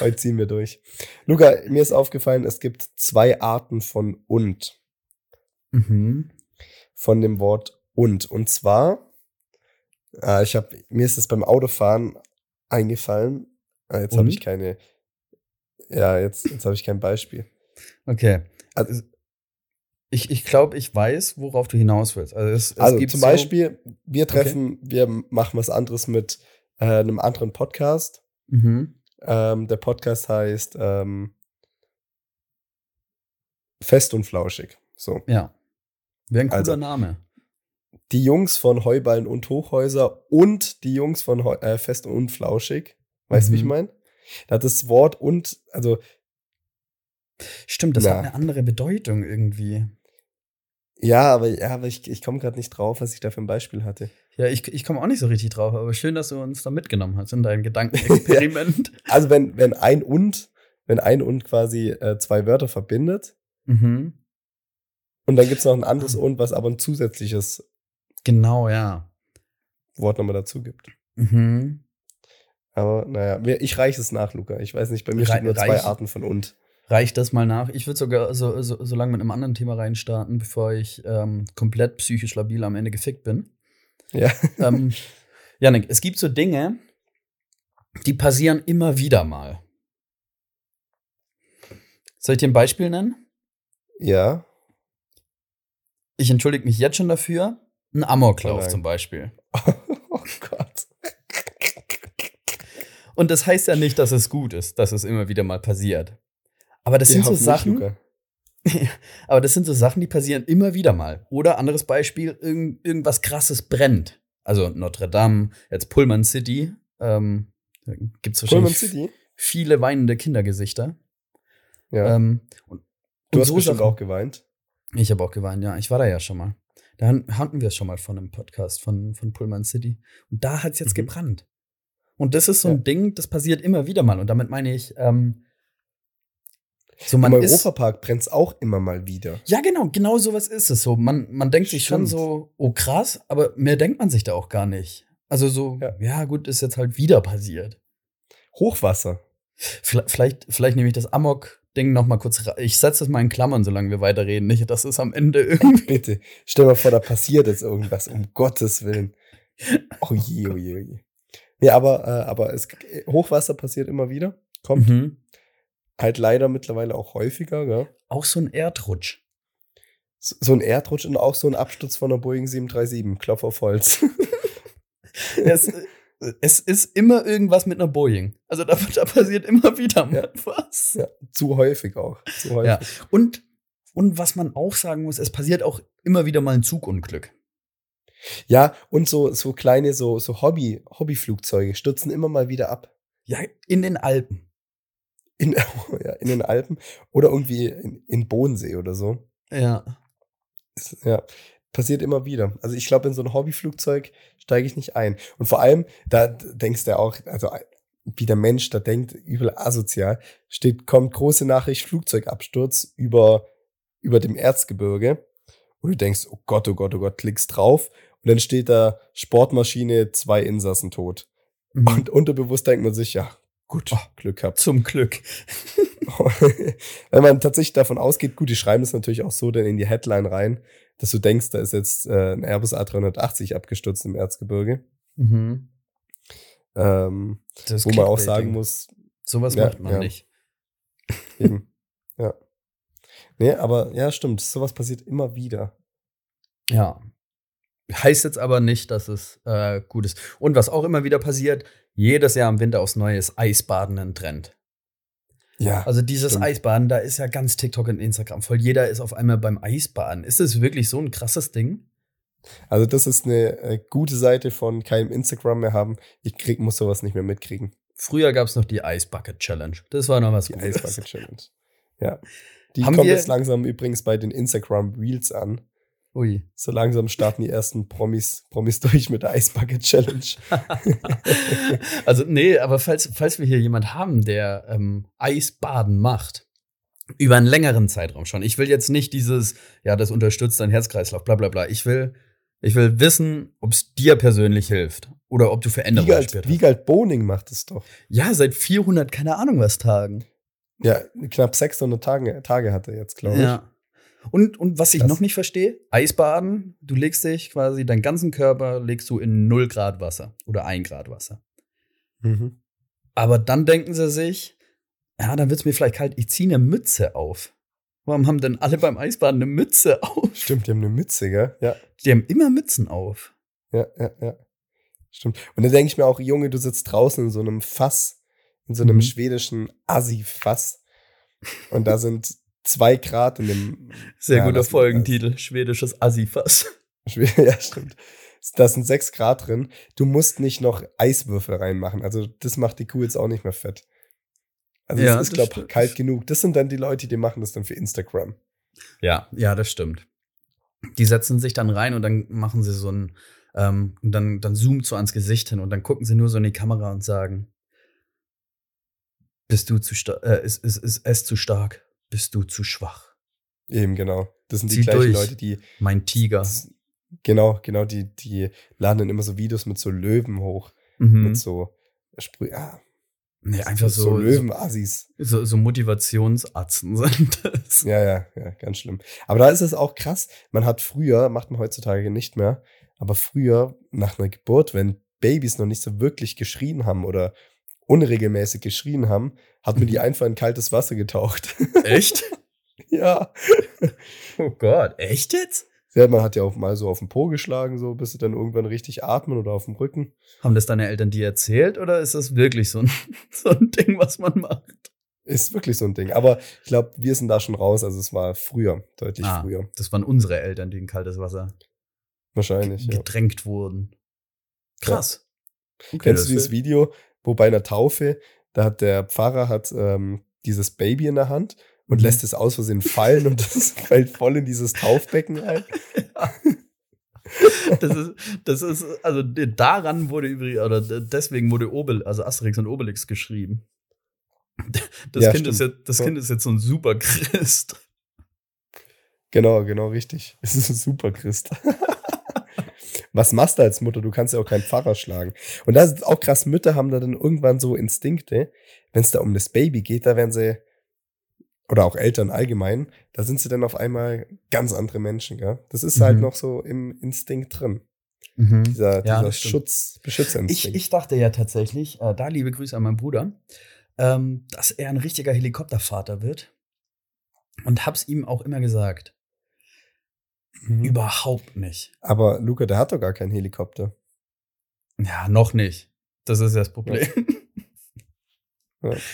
Heute ziehen wir durch. Luca, mir ist aufgefallen, es gibt zwei Arten von und. Mhm. Von dem Wort und. Und zwar, äh, ich habe, mir ist es beim Autofahren eingefallen. Äh, jetzt habe ich keine, ja, jetzt, jetzt habe ich kein Beispiel. Okay. Also, Ich, ich glaube, ich weiß, worauf du hinaus willst. Also, es, es Also gibt zum so- Beispiel, wir treffen, wir machen was anderes mit äh, einem anderen Podcast. Mhm. Ähm, der Podcast heißt ähm, Fest und Flauschig. So. Ja. Wäre ein cooler Also, Name. Die Jungs von Heuballen und Hochhäuser und die Jungs von Heu äh, Fest und Flauschig. Weißt du, wie ich Mhm. meine? Da hat das Wort und, also, Stimmt, das Ja. hat eine andere Bedeutung irgendwie. ja, aber, ja, aber ich, ich komme gerade nicht drauf, was ich da für ein Beispiel hatte. Ja, ich, ich komme auch nicht so richtig drauf, aber schön, dass du uns da mitgenommen hast in dein Gedankenexperiment. Also, wenn, wenn ein und, wenn ein und quasi äh, zwei Wörter verbindet, mhm. Und dann gibt es noch ein anderes und, was aber ein zusätzliches Genau, ja. Wort nochmal dazu gibt. Mhm. Aber naja, ich reiche es nach, Luca. Ich weiß nicht, bei mir Rei- stehen nur zwei Arten von und. Reicht das mal nach? Ich würde sogar so, so, so lange mit einem anderen Thema reinstarten, bevor ich ähm, komplett psychisch labil am Ende gefickt bin. Ja. ähm, Janik, es gibt so Dinge, die passieren immer wieder mal. Soll ich dir ein Beispiel nennen? Ja. Ich entschuldige mich jetzt schon dafür. Ein Amoklauf Oh zum Beispiel. oh Gott. Und das heißt ja nicht, dass es gut ist, dass es immer wieder mal passiert. Aber das sind Ja, so Sachen, Luca. aber das sind so Sachen, die passieren immer wieder mal. Oder anderes Beispiel, irgend, irgendwas krasses brennt. Also Notre Dame, jetzt Pullman City. Ähm, da gibt es wahrscheinlich City? viele weinende Kindergesichter. Ja. Ähm, und, du und hast so bestimmt Sachen- auch geweint. Ich habe auch geweint, ja. Ich war da ja schon mal. Da hatten wir es schon mal von einem Podcast von, von Pullman City. Und da hat es jetzt Mhm. gebrannt. Und das ist so ein Ja. Ding, das passiert immer wieder mal. Und damit meine ich, ähm, so man Im. Europapark brennt es auch immer mal wieder. Ja, genau, genau sowas ist es so. Man, man denkt sich schon Stimmt. so, oh krass, aber mehr denkt man sich da auch gar nicht. Also so, Ja. ja, gut, ist jetzt halt wieder passiert. Hochwasser. Vielleicht, vielleicht, vielleicht nehme ich das Amok-Ding noch mal kurz Ich setze das mal in Klammern, solange wir weiterreden. Nicht, dass es am Ende irgendwie. Bitte. Stell mal vor, da passiert jetzt irgendwas, um Gottes Willen. Oh je, oh je, oh je. Ja, aber, äh, aber es, Hochwasser passiert immer wieder. Kommt Mhm. halt leider mittlerweile auch häufiger, gell? Auch so ein Erdrutsch. So so ein Erdrutsch und auch so ein Absturz von der Boeing 737. Klopf auf Holz. es, es ist immer irgendwas mit einer Boeing. Also da, da passiert immer wieder mal Ja. was. ja, zu häufig auch. Zu häufig. Ja. Und, und was man auch sagen muss, es passiert auch immer wieder mal ein Zugunglück. Ja, und so, so kleine, so, so Hobby, Hobbyflugzeuge stürzen immer mal wieder ab. Ja, in den Alpen. In, ja, in den Alpen oder irgendwie in, in Bodensee oder so. Ja. Ja, passiert immer wieder. Also ich glaube, in so ein Hobbyflugzeug steige ich nicht ein. Und vor allem, da denkst du auch, also wie der Mensch da denkt, übel asozial, steht, kommt große Nachricht, Flugzeugabsturz über, über dem Erzgebirge. Und du denkst, oh Gott, oh Gott, oh Gott, klickst drauf. Und dann steht da Sportmaschine, zwei Insassen tot. Mhm. Und unterbewusst denkt man sich, ja, Gut, oh, Glück gehabt. Zum Glück. Wenn man tatsächlich davon ausgeht, gut, die schreiben es natürlich auch so dann in die Headline rein, dass du denkst, da ist jetzt äh, ein Airbus A380 abgestürzt im Erzgebirge. Mhm. Ähm, wo man auch sagen muss. Sowas ja, macht man ja. nicht. Eben. Ja. Nee, aber ja, stimmt. Sowas passiert immer wieder. Ja. Heißt jetzt aber nicht, dass es äh, gut ist. Und was auch immer wieder passiert, jedes Jahr im Winter aufs Neue ist Eisbaden ein Trend. Ja. Also dieses stimmt. Eisbaden, da ist ja ganz TikTok und Instagram voll. Jeder ist auf einmal beim Eisbaden. Ist das wirklich so ein krasses Ding? Also, das ist eine äh, gute Seite von keinem Instagram mehr haben. Ich krieg, muss sowas nicht mehr mitkriegen. Früher gab es noch die Ice Bucket Challenge. Das war noch was Die Ice Bucket Challenge. Ja. Die Haben kommt jetzt langsam übrigens bei den Instagram Reels an. Ui. So langsam starten die ersten Promis, Promis durch mit der Ice Bucket Challenge. also, nee, aber falls, falls wir hier jemand haben, der ähm, Eisbaden macht, über einen längeren Zeitraum schon. Ich will jetzt nicht dieses, ja, das unterstützt dein Herzkreislauf, bla bla bla. Ich will ich will wissen, ob es dir persönlich hilft oder ob du Veränderungen Wiegald, spürst. Wiegald Boning macht es doch. Ja, seit 400, keine Ahnung was Tagen. Ja, knapp 600 Tage, Tage hat er jetzt, glaube ich. Ja. Und, und was ich noch nicht verstehe, Eisbaden, du legst dich quasi, deinen ganzen Körper legst du in 0 Grad Wasser oder 1 Grad Wasser. Mhm. Aber dann denken sie sich, ja, dann wird es mir vielleicht kalt, ich ziehe eine Mütze auf. Warum haben denn alle beim Eisbaden eine Mütze auf? Stimmt, die haben eine Mütze, gell? Ja. Die haben immer Mützen auf. Ja, ja, ja. Stimmt. Und dann denke ich mir auch, Junge, du sitzt draußen in so einem Fass, in so einem mhm. schwedischen Assi-Fass. Und da sind zwei Grad in dem. Sehr ja, guter Folgentitel, schwedisches Assi-Fass. Ja, stimmt. Da sind sechs Grad drin. Du musst nicht noch Eiswürfel reinmachen. Also, das macht die Kuh jetzt auch nicht mehr fett. Also ja, es ist, glaube ich, kalt genug. Das sind dann die Leute, die machen das dann für Instagram. Ja, ja, das stimmt. Die setzen sich dann rein und dann machen sie so ein, ähm, und dann, dann zoomt so ans Gesicht hin und dann gucken sie nur so in die Kamera und sagen, bist du zu stark, äh, ist, ist, ist es zu stark, bist du zu schwach. Eben, genau. Das sind Zieh die gleichen durch, Leute, die. Mein Tiger. Genau, genau, die, die laden dann immer so Videos mit so Löwen hoch. Mhm. Mit so Sprü ja, Nee, einfach so, so Löwenassis. So, so Motivationsatzen sind das. Ja, ja, ja, ganz schlimm. Aber da ist es auch krass. Man hat früher, macht man heutzutage nicht mehr, aber früher nach einer Geburt, wenn Babys noch nicht so wirklich geschrien haben oder unregelmäßig geschrien haben, hat man die mhm. einfach in kaltes Wasser getaucht. Echt? ja. Oh Gott, echt jetzt? Ja, man hat ja auch mal so auf den Po geschlagen, so bis sie dann irgendwann richtig atmen oder auf dem Rücken. Haben das deine Eltern dir erzählt oder ist das wirklich so ein, so ein Ding, was man macht? Ist wirklich so ein Ding. Aber ich glaube, wir sind da schon raus. Also es war früher, deutlich ah, früher. Das waren unsere Eltern, die in kaltes Wasser wahrscheinlich gedrängt ja. wurden. Krass. Ja. Okay, Kennst du dieses Video, wo bei einer Taufe, da hat der Pfarrer hat ähm, dieses Baby in der Hand und mhm. lässt es aus Versehen fallen und das fällt voll in dieses Taufbecken ein. Das ist, das ist, also daran wurde übrigens, oder deswegen wurde Obel, also Asterix und Obelix geschrieben. Das, ja, kind, ist jetzt, das kind ist jetzt so ein super Christ. Genau, genau, richtig. Es ist ein super Christ. Was machst du als Mutter? Du kannst ja auch keinen Pfarrer schlagen. Und das ist auch krass, Mütter haben da dann irgendwann so Instinkte, wenn es da um das Baby geht, da werden sie oder auch Eltern allgemein, da sind sie dann auf einmal ganz andere Menschen, gell? Das ist halt mhm. halt noch so im Instinkt drin. Mhm. Dieser, ja, dieser Schutz, Beschützerinstinkt. Ich, ich dachte ja tatsächlich, äh, da liebe Grüße an meinen Bruder, ähm, dass er ein richtiger Helikoptervater wird. Und hab's ihm auch immer gesagt. Mhm. Überhaupt nicht. Aber Luca, der hat doch gar keinen Helikopter. Ja, noch nicht. Das ist das Problem. Ja. ja.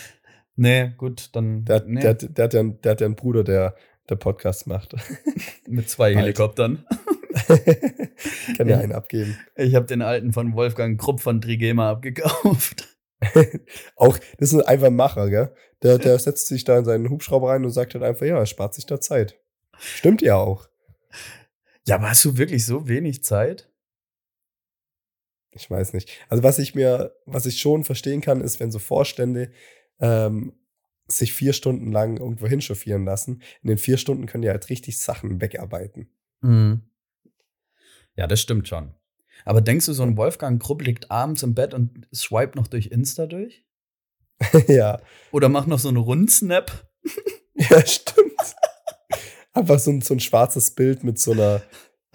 Nee, gut, dann. Der, nee. der, der, hat ja, der hat ja einen Bruder, der, der Podcast macht. Mit zwei Helikoptern. Kann ja einen abgeben. Ich habe den alten von Wolfgang Krupp von Trigema abgekauft. auch, das ist einfach ein Macher, gell? Der, der setzt sich da in seinen Hubschrauber rein und sagt halt einfach, ja, er spart sich da Zeit. Stimmt ja auch. Ja, aber hast du wirklich so wenig Zeit? Ich weiß nicht. Also, was ich mir, was ich schon verstehen kann, ist, wenn so Vorstände ähm, sich vier Stunden lang irgendwo hinchauffieren lassen. In den vier Stunden können die halt richtig Sachen wegarbeiten. Mhm. Ja, das stimmt schon. Aber denkst du, so ein Wolfgang Krupp liegt abends im Bett und swipe noch durch Insta durch? ja. Oder mach noch so einen Rundsnap. ja, stimmt. Einfach so ein, so ein schwarzes Bild mit so einer,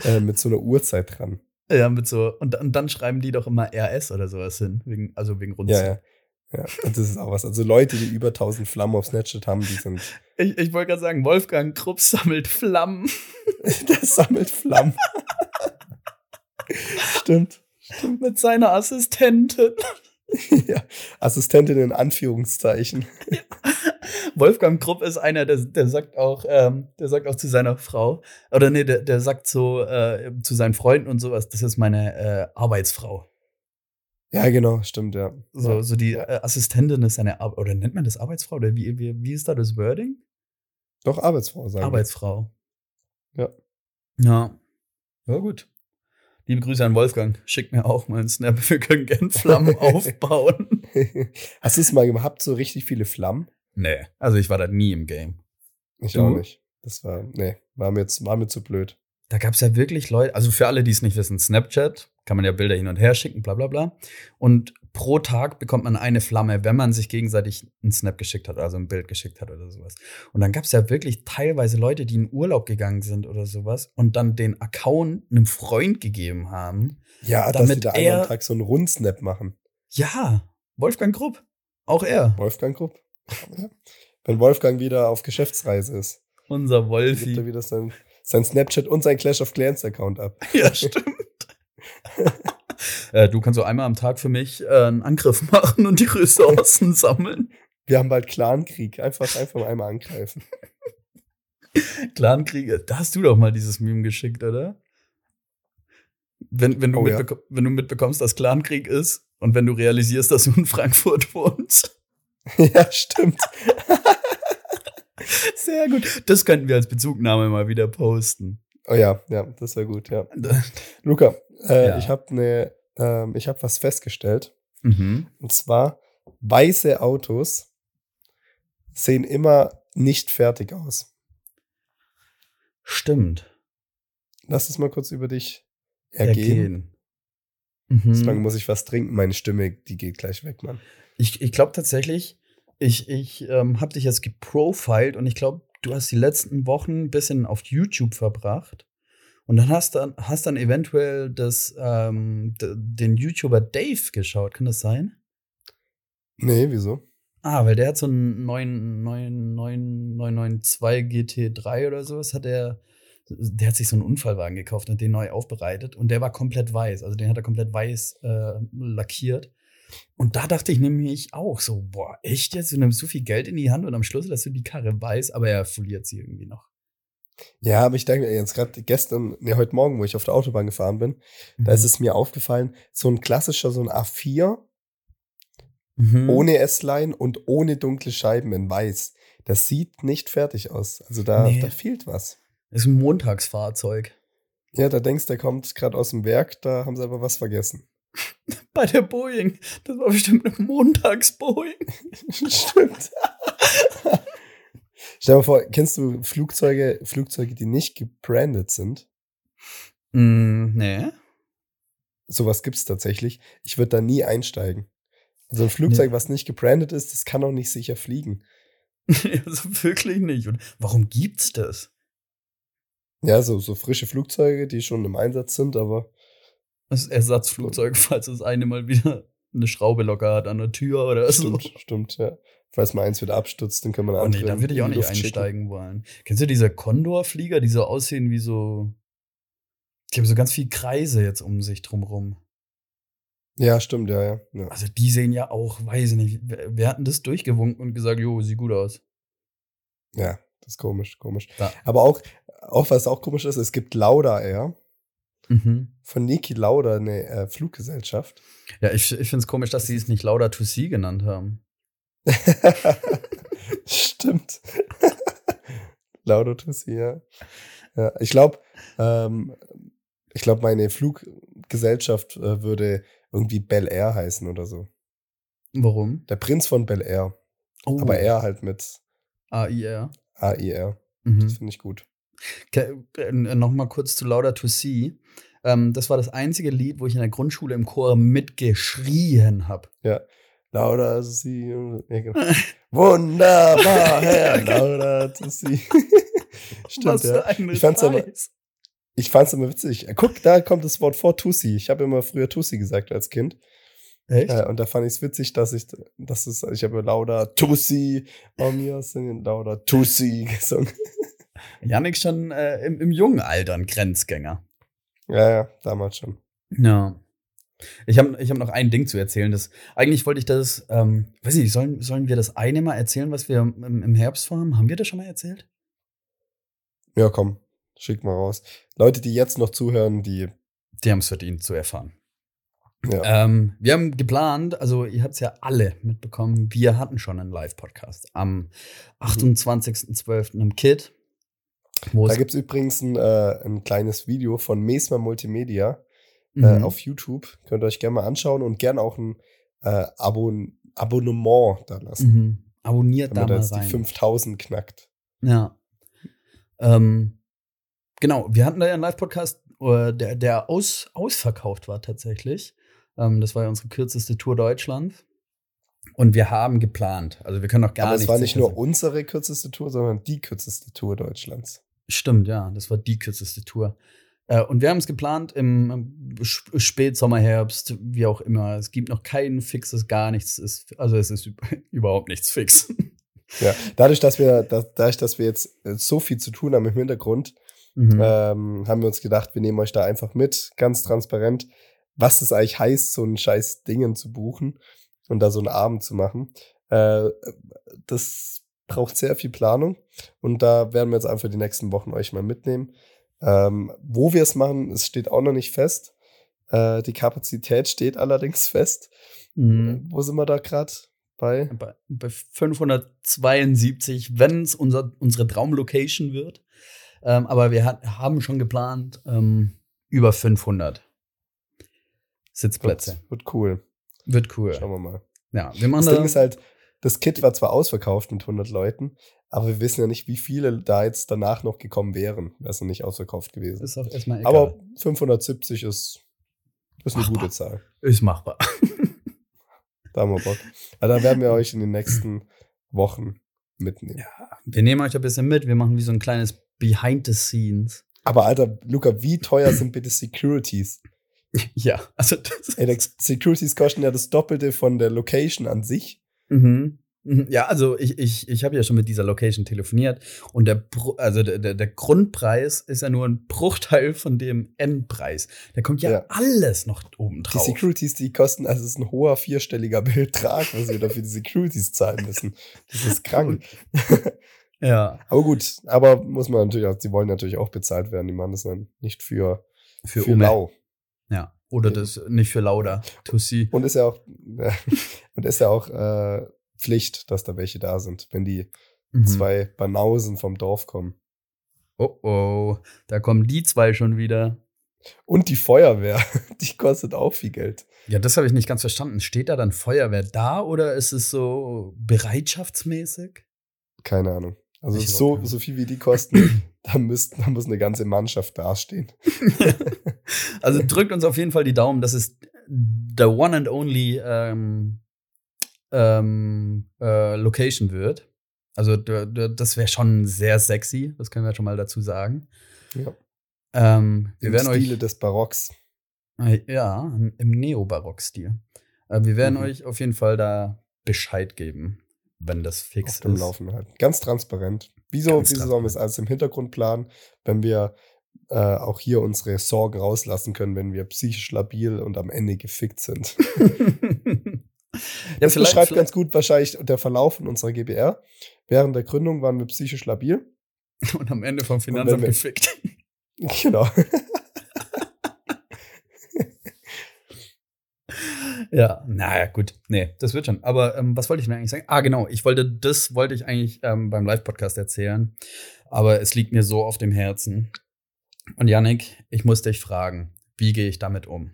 äh, mit so einer Uhrzeit dran. Ja, mit so, und, und dann schreiben die doch immer RS oder sowas hin, wegen, also wegen Rundsnap. Ja, ja. Ja, das ist auch was. Also Leute, die über 1000 Flammen auf Snapchat haben, die sind. Ich, ich wollte gerade sagen, Wolfgang Krupp sammelt Flammen. Der sammelt Flammen. Stimmt. Stimmt. Mit seiner Assistentin. ja, Assistentin in Anführungszeichen. Ja. Wolfgang Krupp ist einer, der, der sagt auch, ähm, der sagt auch zu seiner Frau, oder nee, der, der sagt so äh, zu seinen Freunden und sowas, das ist meine äh, Arbeitsfrau. Ja, genau, stimmt, ja. So, so die äh, Assistentin ist eine, Ar oder nennt man das Arbeitsfrau? Oder wie, wie, wie ist da das Wording? Doch, Arbeitsfrau, sagen Arbeitsfrau. Ja. Ja. Ja, gut. Liebe Grüße an Wolfgang. Schick mir auch mal einen Snap. Wir können gern Flammen aufbauen. Hast du es mal gehabt, so richtig viele Flammen? Nee. Also ich war da nie im Game. Ich du? auch nicht. Das war, nee, war mir, jetzt, war mir zu blöd. Da gab es ja wirklich Leute, also für alle, die es nicht wissen, Snapchat, kann man ja Bilder hin und her schicken, bla bla bla. Und pro Tag bekommt man eine Flamme, wenn man sich gegenseitig einen Snap geschickt hat, also ein Bild geschickt hat oder sowas. Und dann gab es ja wirklich teilweise Leute, die in Urlaub gegangen sind oder sowas und dann den Account einem Freund gegeben haben. Ja, damit dass sie da er, am Tag so einen Rundsnap machen. Ja, Wolfgang Grupp. Auch er. Wolfgang Grupp. Wenn Wolfgang wieder auf Geschäftsreise ist. Unser Wolfi. Gibt er wieder sein, sein Snapchat und sein Clash of Clans Account ab. Ja, stimmt. äh, du kannst so einmal am Tag für mich äh, einen Angriff machen und die Ressourcen sammeln. Wir haben bald Clankrieg. Einfach, einfach mal einmal angreifen. Clankrieg, da hast du doch mal dieses Meme geschickt, oder? Wenn, wenn, du, oh, ja. wenn du mitbekommst, dass Clankrieg ist und wenn du realisierst, dass du in Frankfurt wohnst. Ja, stimmt. Sehr gut. Das könnten wir als Bezugnahme mal wieder posten. Oh ja, ja, das wäre gut, ja. Luca, äh, ja. ich habe ne, äh, ich habe was festgestellt. Mhm. Und zwar, weiße Autos sehen immer nicht fertig aus. Stimmt. Lass es mal kurz über dich ergehen. ergehen. Mhm. Solange muss ich was trinken. Meine Stimme, die geht gleich weg, Mann. Ich, ich glaube tatsächlich, ich, ich ähm, habe dich jetzt geprofiled und ich glaube, du hast die letzten Wochen ein bisschen auf YouTube verbracht. Und dann hast du hast dann eventuell das, ähm, den YouTuber Dave geschaut. Kann das sein? Nee, wieso? Ah, weil der hat so einen neuen, neuen, neuen 992 GT3 oder sowas, hat er, der hat sich so einen Unfallwagen gekauft und den neu aufbereitet und der war komplett weiß. Also den hat er komplett weiß äh, lackiert. Und da dachte ich nämlich auch so, boah, echt jetzt? Du nimmst so viel Geld in die Hand und am Schluss lässt du die Karre weiß, aber er verliert sie irgendwie noch. Ja, aber ich denke jetzt gerade gestern, ne, heute Morgen, wo ich auf der Autobahn gefahren bin, mhm. da ist es mir aufgefallen, so ein klassischer, so ein A4 mhm. ohne S-Line und ohne dunkle Scheiben in weiß. Das sieht nicht fertig aus. Also da, nee. da fehlt was. Das ist ein Montagsfahrzeug. Ja, da denkst du, der kommt gerade aus dem Werk, da haben sie aber was vergessen. Bei der Boeing. Das war bestimmt eine Montags-Boeing. Stimmt. Stell dir mal vor, kennst du Flugzeuge, Flugzeuge, die nicht gebrandet sind? Mm, nee. Sowas gibt es tatsächlich. Ich würde da nie einsteigen. Also ein Flugzeug, nee. was nicht gebrandet ist, das kann auch nicht sicher fliegen. also wirklich nicht. Und warum gibt's das? Ja, so, so frische Flugzeuge, die schon im Einsatz sind, aber das Ersatzflugzeug, falls das eine mal wieder eine Schraube locker hat an der Tür oder stimmt, so. Stimmt, ja. Falls mal eins wieder abstürzt, dann können wir eine oh, andere. Nee, da würde ich auch nicht einsteigen schicken. wollen. Kennst du diese Condor-Flieger, die so aussehen wie so. Die haben so ganz viele Kreise jetzt um sich drumrum. Ja, stimmt, ja, ja, ja. Also die sehen ja auch, weiß ich nicht, wir hatten das durchgewunken und gesagt, jo, sieht gut aus. Ja, das ist komisch, komisch. Da. Aber auch, auch was auch komisch ist, es gibt Lauda Air. Mhm. Von Niki Lauda, eine äh, Fluggesellschaft. Ja, ich, ich finde es komisch, dass sie es nicht Lauda to See genannt haben. Stimmt. Lauda to See, ja. ja ich glaube, ähm, ich glaube, meine Fluggesellschaft äh, würde irgendwie Bel Air heißen oder so. Warum? Der Prinz von Bel Air. Oh. Aber er halt mit AIR. AIR. Mhm. Das finde ich gut. Okay, äh, Nochmal kurz zu Lauda to See. Ähm, das war das einzige Lied, wo ich in der Grundschule im Chor mitgeschrien habe. Ja. Lauda to see. Ja, genau. Wunderbar, Herr Lauda to see. Stimmt, Was ja. Ich fand's aber-. Ich fand's immer witzig. Äh, Guck, da kommt das Wort vor Tussi. Ich habe immer früher Tussi gesagt als Kind. Echt? Äh, und da fand ich es witzig, dass ich, das ist, ich habe Lauda Tussi, mir singen Lauda Tussi gesungen. Yannick schon äh, im, im jungen Alter ein Grenzgänger. Ja, ja, damals schon. Ja. Ich habe ich hab noch ein Ding zu erzählen. Das, eigentlich wollte ich das, ähm, weiß nicht, sollen, sollen wir das eine mal erzählen, was wir im, im Herbst vorhaben? Haben wir das schon mal erzählt? Ja, komm, schick mal raus. Leute, die jetzt noch zuhören, die, Die haben es verdient zu erfahren. ja, Ähm, wir haben geplant, also ihr habt es ja alle mitbekommen, wir hatten schon einen Live-Podcast am 28.12. im Kit. Wo da es gibt's übrigens ein, äh, ein kleines Video von Mesmer Multimedia Mhm. äh, auf YouTube. Könnt ihr euch gerne mal anschauen und gerne auch ein äh, Abon Abonnement da lassen, mhm. Abonniert wenn da mal jetzt die rein. 5000 knackt. Ja. Ähm, genau, wir hatten da ja einen Live-Podcast, äh, der, der aus, ausverkauft war tatsächlich. Ähm, das war ja unsere kürzeste Tour Deutschland. Und wir haben geplant. Also wir können noch gar Aber nicht. es war nicht nur unsere kürzeste Tour, sondern die kürzeste Tour Deutschlands. Stimmt, ja, das war die kürzeste Tour. Äh, und wir haben es geplant im Sp- Spätsommer, Herbst, wie auch immer. Es gibt noch kein fixes, gar nichts. Ist, also es ist üb- überhaupt nichts fix. Ja, dadurch, dass wir, da, dadurch, dass wir jetzt äh, so viel zu tun haben im Hintergrund, Mhm. ähm, haben wir uns gedacht, wir nehmen euch da einfach mit, ganz transparent, was das eigentlich heißt, so ein scheiß Dingen zu buchen und da so einen Abend zu machen. Äh, das braucht sehr viel Planung und da werden wir jetzt einfach die nächsten Wochen euch mal mitnehmen. Ähm, wo wir es machen, es steht auch noch nicht fest. Äh, die Kapazität steht allerdings fest. Mhm. Wo sind wir da gerade bei? bei, bei 572, wenn es unser, unsere Traumlocation wird. Ähm, aber wir hat, haben schon geplant, ähm, über 500 Sitzplätze. Wird, wird cool. Wird cool. Schauen wir mal. Ja, wir machen Das da, Ding ist halt, das Kit war zwar ausverkauft mit 100 Leuten, aber wir wissen ja nicht, wie viele da jetzt danach noch gekommen wären. Wäre es noch nicht ausverkauft gewesen. ist auch erstmal egal. Aber 570 ist, ist eine Machbar. gute Zahl. ist machbar. Da haben wir Bock. Aber da werden wir euch in den nächsten Wochen mitnehmen. Ja, wir nehmen euch ein bisschen mit. Wir machen wie so ein kleines Behind the Scenes. Aber Alter, Luca, wie teuer sind bitte Securities? Ja, also das Ey, Securities kosten ja das Doppelte von der Location an sich. Mhm. Mhm. Ja, also ich, ich, ich habe ja schon mit dieser Location telefoniert und der, also der, der, Grundpreis ist ja nur ein Bruchteil von dem Endpreis. Da kommt ja, Ja. alles noch oben Die drauf. Securities, die kosten, also es ist ein hoher vierstelliger Betrag, was wir dafür die Securities zahlen müssen. Das ist krank. Ja, Aber gut, aber muss man natürlich auch, die wollen natürlich auch bezahlt werden. Die machen das dann nicht für, für, für, lau. Ja, oder das nicht für Lauda. Tussi. Und ist ja auch, und ist ja auch äh, Pflicht, dass da welche da sind, wenn die Mhm. zwei Banausen vom Dorf kommen. Oh oh, da kommen die zwei schon wieder. Und die Feuerwehr, die kostet auch viel Geld. Ja, das habe ich nicht ganz verstanden. Steht da dann Feuerwehr da oder ist es so bereitschaftsmäßig? Keine Ahnung. Also Ich so, so viel wie die kosten, da, müsst, da muss eine ganze Mannschaft dastehen. Also drückt uns auf jeden Fall die Daumen, dass es the one and only ähm, ähm, äh, Location wird. Also das wäre schon sehr sexy, das können wir schon mal dazu sagen. Ja. Ähm, wir Im werden Stile euch des Barocks. äh, ja im Neobarock-Stil. Äh, wir werden Mhm. euch auf jeden Fall da Bescheid geben, wenn das fix auf ist. Laufen halten. Ganz transparent. Wieso, Ganz wieso sollen wir es alles im Hintergrund planen, wenn wir äh, auch hier unsere Sorgen rauslassen können, wenn wir psychisch labil und am Ende gefickt sind? ja, das beschreibt vielleicht, ganz gut wahrscheinlich der Verlauf von unserer GBR. Während der Gründung waren wir psychisch labil. und am Ende vom Finanzamt wir- gefickt. Genau. Ja, naja, gut. Nee, das wird schon. Aber ähm, was wollte ich denn eigentlich sagen? Ah, genau. Ich wollte, das wollte ich eigentlich ähm, beim Live-Podcast erzählen. Aber es liegt mir so auf dem Herzen. Und Yannick, ich muss dich fragen, wie gehe ich damit um?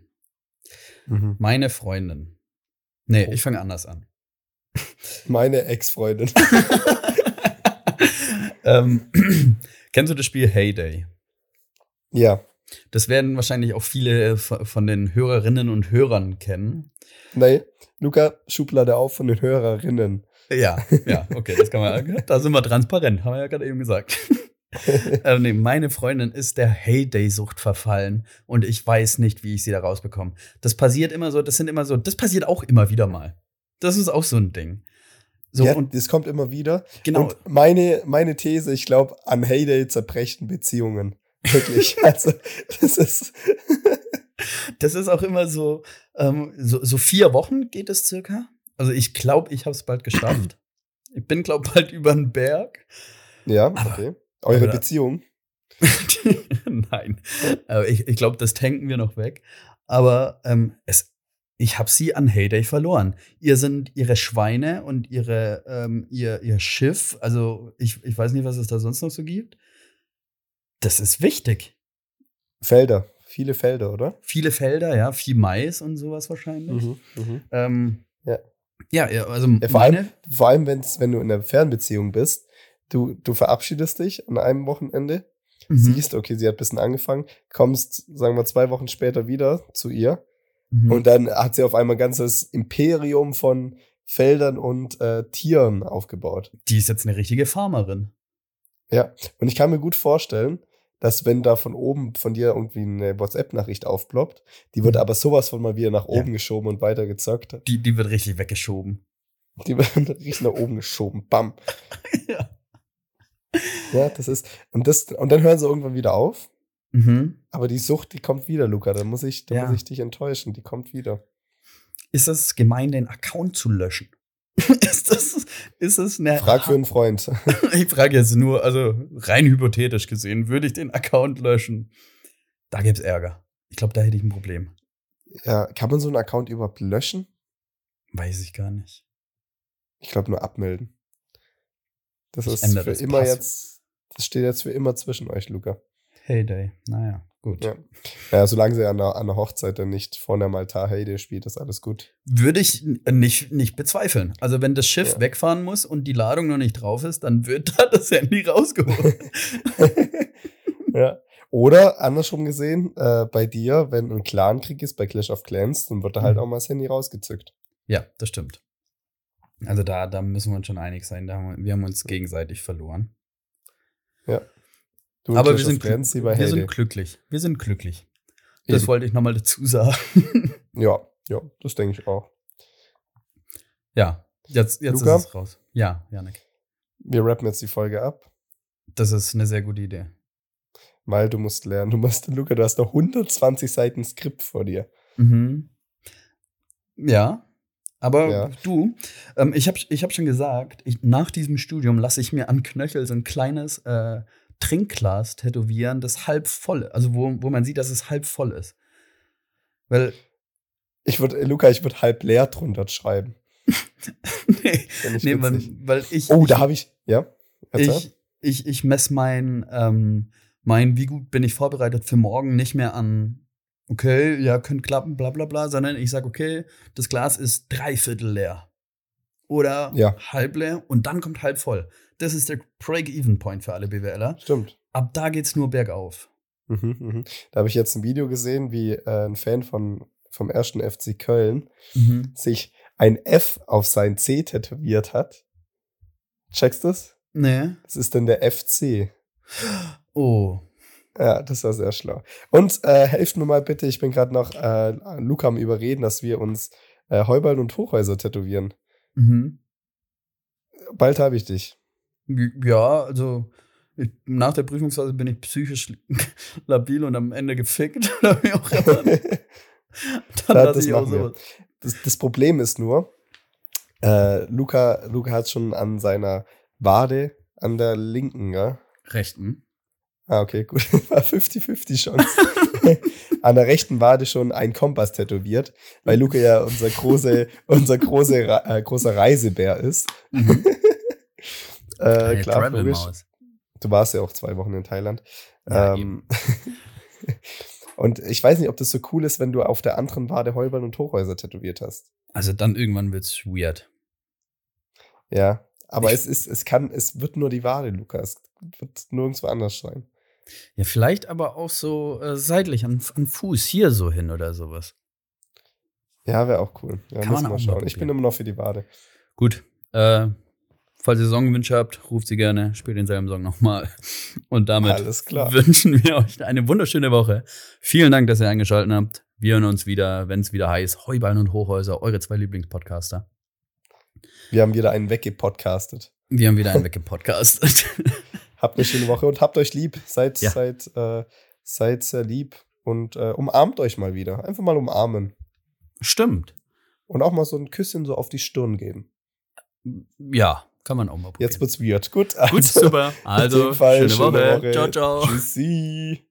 Mhm. Meine Freundin. Nee, Oh. ich fange anders an. Meine Ex-Freundin. ähm, kennst du das Spiel Heyday? ja, Das werden wahrscheinlich auch viele von den Hörerinnen und Hörern kennen. Nee, Luca, Schublade auf von den Hörerinnen. Ja, ja, okay, das kann man, da sind wir transparent, haben wir ja gerade eben gesagt. äh, nee, meine Freundin ist der Heyday-Sucht verfallen und ich weiß nicht, wie ich sie da rausbekomme. Das passiert immer so, das sind immer so, das passiert auch immer wieder mal. Das ist auch so ein Ding. So, ja, und das kommt immer wieder. Genau. Und meine, meine These, ich glaube, an Heyday zerbrechen Beziehungen. Wirklich. also, das ist. das ist auch immer so, ähm, so, so vier Wochen geht es circa. Also ich glaube, ich habe es bald geschafft. ich bin, glaube bald über den Berg. Ja, okay. Eure aber- Beziehung. Nein, aber ich, ich glaube, das tanken wir noch weg. Aber ähm, es, ich habe sie an Heyday verloren. Ihr sind ihre Schweine und ihre, ähm, ihr, ihr Schiff. Also ich, ich weiß nicht, was es da sonst noch so gibt. Das ist wichtig. Felder. Viele Felder, oder? Viele Felder, ja, viel Mais und sowas wahrscheinlich. mhm. Ähm, Ja. ja. ja, also Ja, vor meine, allem, vor allem wenn's, wenn du in einer Fernbeziehung bist, du, du verabschiedest dich an einem Wochenende, Mhm, siehst, okay, sie hat ein bisschen angefangen, kommst, sagen wir, zwei Wochen später wieder zu ihr mhm. und dann hat sie auf einmal ein ganzes Imperium von Feldern und äh, Tieren aufgebaut. die ist jetzt eine richtige Farmerin. Ja, und ich kann mir gut vorstellen, dass wenn da von oben von dir irgendwie eine WhatsApp-Nachricht aufploppt, die wird Mhm. aber sowas von mal wieder nach Ja. oben geschoben und weitergezockt. Die, die wird richtig weggeschoben. Die wird richtig nach oben geschoben. Bam. ja. Ja, das ist. Und, das, und dann hören sie irgendwann wieder auf. Mhm. Aber die Sucht, die kommt wieder, Luca. Da muss ich, da Ja. muss ich dich enttäuschen. Die kommt wieder. Ist es gemein, den Account zu löschen? ist das, ist das eine. Frag für einen Freund. ich frage jetzt nur, also rein hypothetisch gesehen, würde ich den Account löschen? Da gäbe es Ärger. Ich glaube, da hätte ich ein Problem. ja, kann man so einen Account überhaupt löschen? Weiß ich gar nicht. Ich glaube nur abmelden. Das Ich ist für immer Passwort. jetzt. Das steht jetzt für immer zwischen euch, Luca. Heyday. Naja, gut. Ja. Ja, solange sie an der, an der Hochzeit dann nicht vorne am Altar Heyday spielt, ist alles gut. Würde ich n- nicht, nicht bezweifeln. Also, wenn das Schiff Ja. wegfahren muss und die Ladung noch nicht drauf ist, dann wird da das Handy rausgeholt. ja. Oder andersrum gesehen, äh, bei dir, wenn ein Clankrieg ist, bei Clash of Clans, dann wird da halt Mhm. auch mal das Handy rausgezückt. ja, das stimmt. Also, da, da müssen wir uns schon einig sein. Da haben wir, wir haben uns gegenseitig verloren. Du und Aber wir sind, bei wir sind glücklich. Wir sind glücklich. Das Eben. wollte ich nochmal dazu sagen. Ja, ja, das denke ich auch. ja, jetzt, jetzt Luca? ist es raus. Ja, Janik. Wir rappen jetzt die Folge ab, Das ist eine sehr gute Idee. weil du musst lernen. Du musst, Luca, du hast noch 120 Seiten Skript vor dir. Mhm. Ja, aber Ja. du, ähm, ich habe ich hab schon gesagt, ich, nach diesem Studium lasse ich mir an Knöchel so ein kleines äh, Trinkglas tätowieren, das halb voll, also wo, wo man sieht, dass es halb voll ist. Weil, Ich würde, Luca, ich würde halb leer drunter schreiben. nee, nee weil, witzig. weil ich, oh, ich, da habe ich, ja, erzähl. ich, ich, ich messe mein, ähm, mein, wie gut bin ich vorbereitet für morgen, nicht mehr an, okay, ja, könnte klappen, bla bla bla, sondern ich sage, okay, das Glas ist dreiviertel leer. Oder Ja. halb leer und dann kommt halb voll. Das ist der Break-Even-Point für alle BWLer. Stimmt. Ab da geht's nur bergauf. Mhm, mhm. Da habe ich jetzt ein Video gesehen, wie äh, ein Fan von, vom ersten FC Köln Mhm. sich ein F auf sein C tätowiert hat. Checkst du's? Nee. Das ist dann der FC. Oh. Ja, das war sehr schlau. Und äh, helft mir mal bitte, ich bin gerade noch äh, Luca am Überreden, dass wir uns äh, Heuballen und Hochhäuser tätowieren. Mhm. Bald habe ich dich. Ja, also ich, nach der Prüfungsphase bin ich psychisch labil und am Ende gefickt. Oder wie auch immer. Dann Ja, lasse das ich auch sowas. Das, das Problem ist nur, äh, Luca, Luca hat schon an seiner Wade, an der linken, ja? Rechten. Ah, okay, gut. War 50-50 Chance. an der rechten Wade schon ein Kompass tätowiert, weil Luca ja unser, große, unser große, äh, großer Reisebär ist. Mhm. Äh, Hey, klar, logisch. Du warst ja auch zwei Wochen in Thailand. Ja, ähm, und ich weiß nicht, ob das so cool ist, wenn du auf der anderen Wade Heubern und Hochhäuser tätowiert hast. Also dann irgendwann wird's weird. Ja, aber Ich- es ist, es kann, es wird nur die Wade, Lukas. Es wird nirgendwo anders sein. Ja, vielleicht aber auch so äh, seitlich an, an Fuß hier so hin oder sowas. Ja, wäre auch cool. Ja, Kann man mal schauen. ich bin immer noch für die Wade. Gut. Äh, falls ihr Songwünsche habt, ruft sie gerne, spielt denselben Song nochmal. Und damit wünschen wir euch eine wunderschöne Woche. Vielen Dank, dass ihr eingeschaltet habt. Wir hören uns wieder, wenn es wieder heißt, Heuballen und Hochhäuser, eure zwei Lieblingspodcaster. Wir haben wieder einen weggepodcastet. Wir haben wieder einen weggepodcastet. habt eine schöne Woche und habt euch lieb. Seid, ja. seid, äh, seid sehr lieb und äh, umarmt euch mal wieder. Einfach mal umarmen. Stimmt. Und auch mal so ein Küsschen so auf die Stirn geben. Ja, kann man auch mal probieren. Jetzt wird's weird. Gut, also, Gut super. Also, schöne, schöne Woche. Woche. Ciao, ciao. Tschüssi.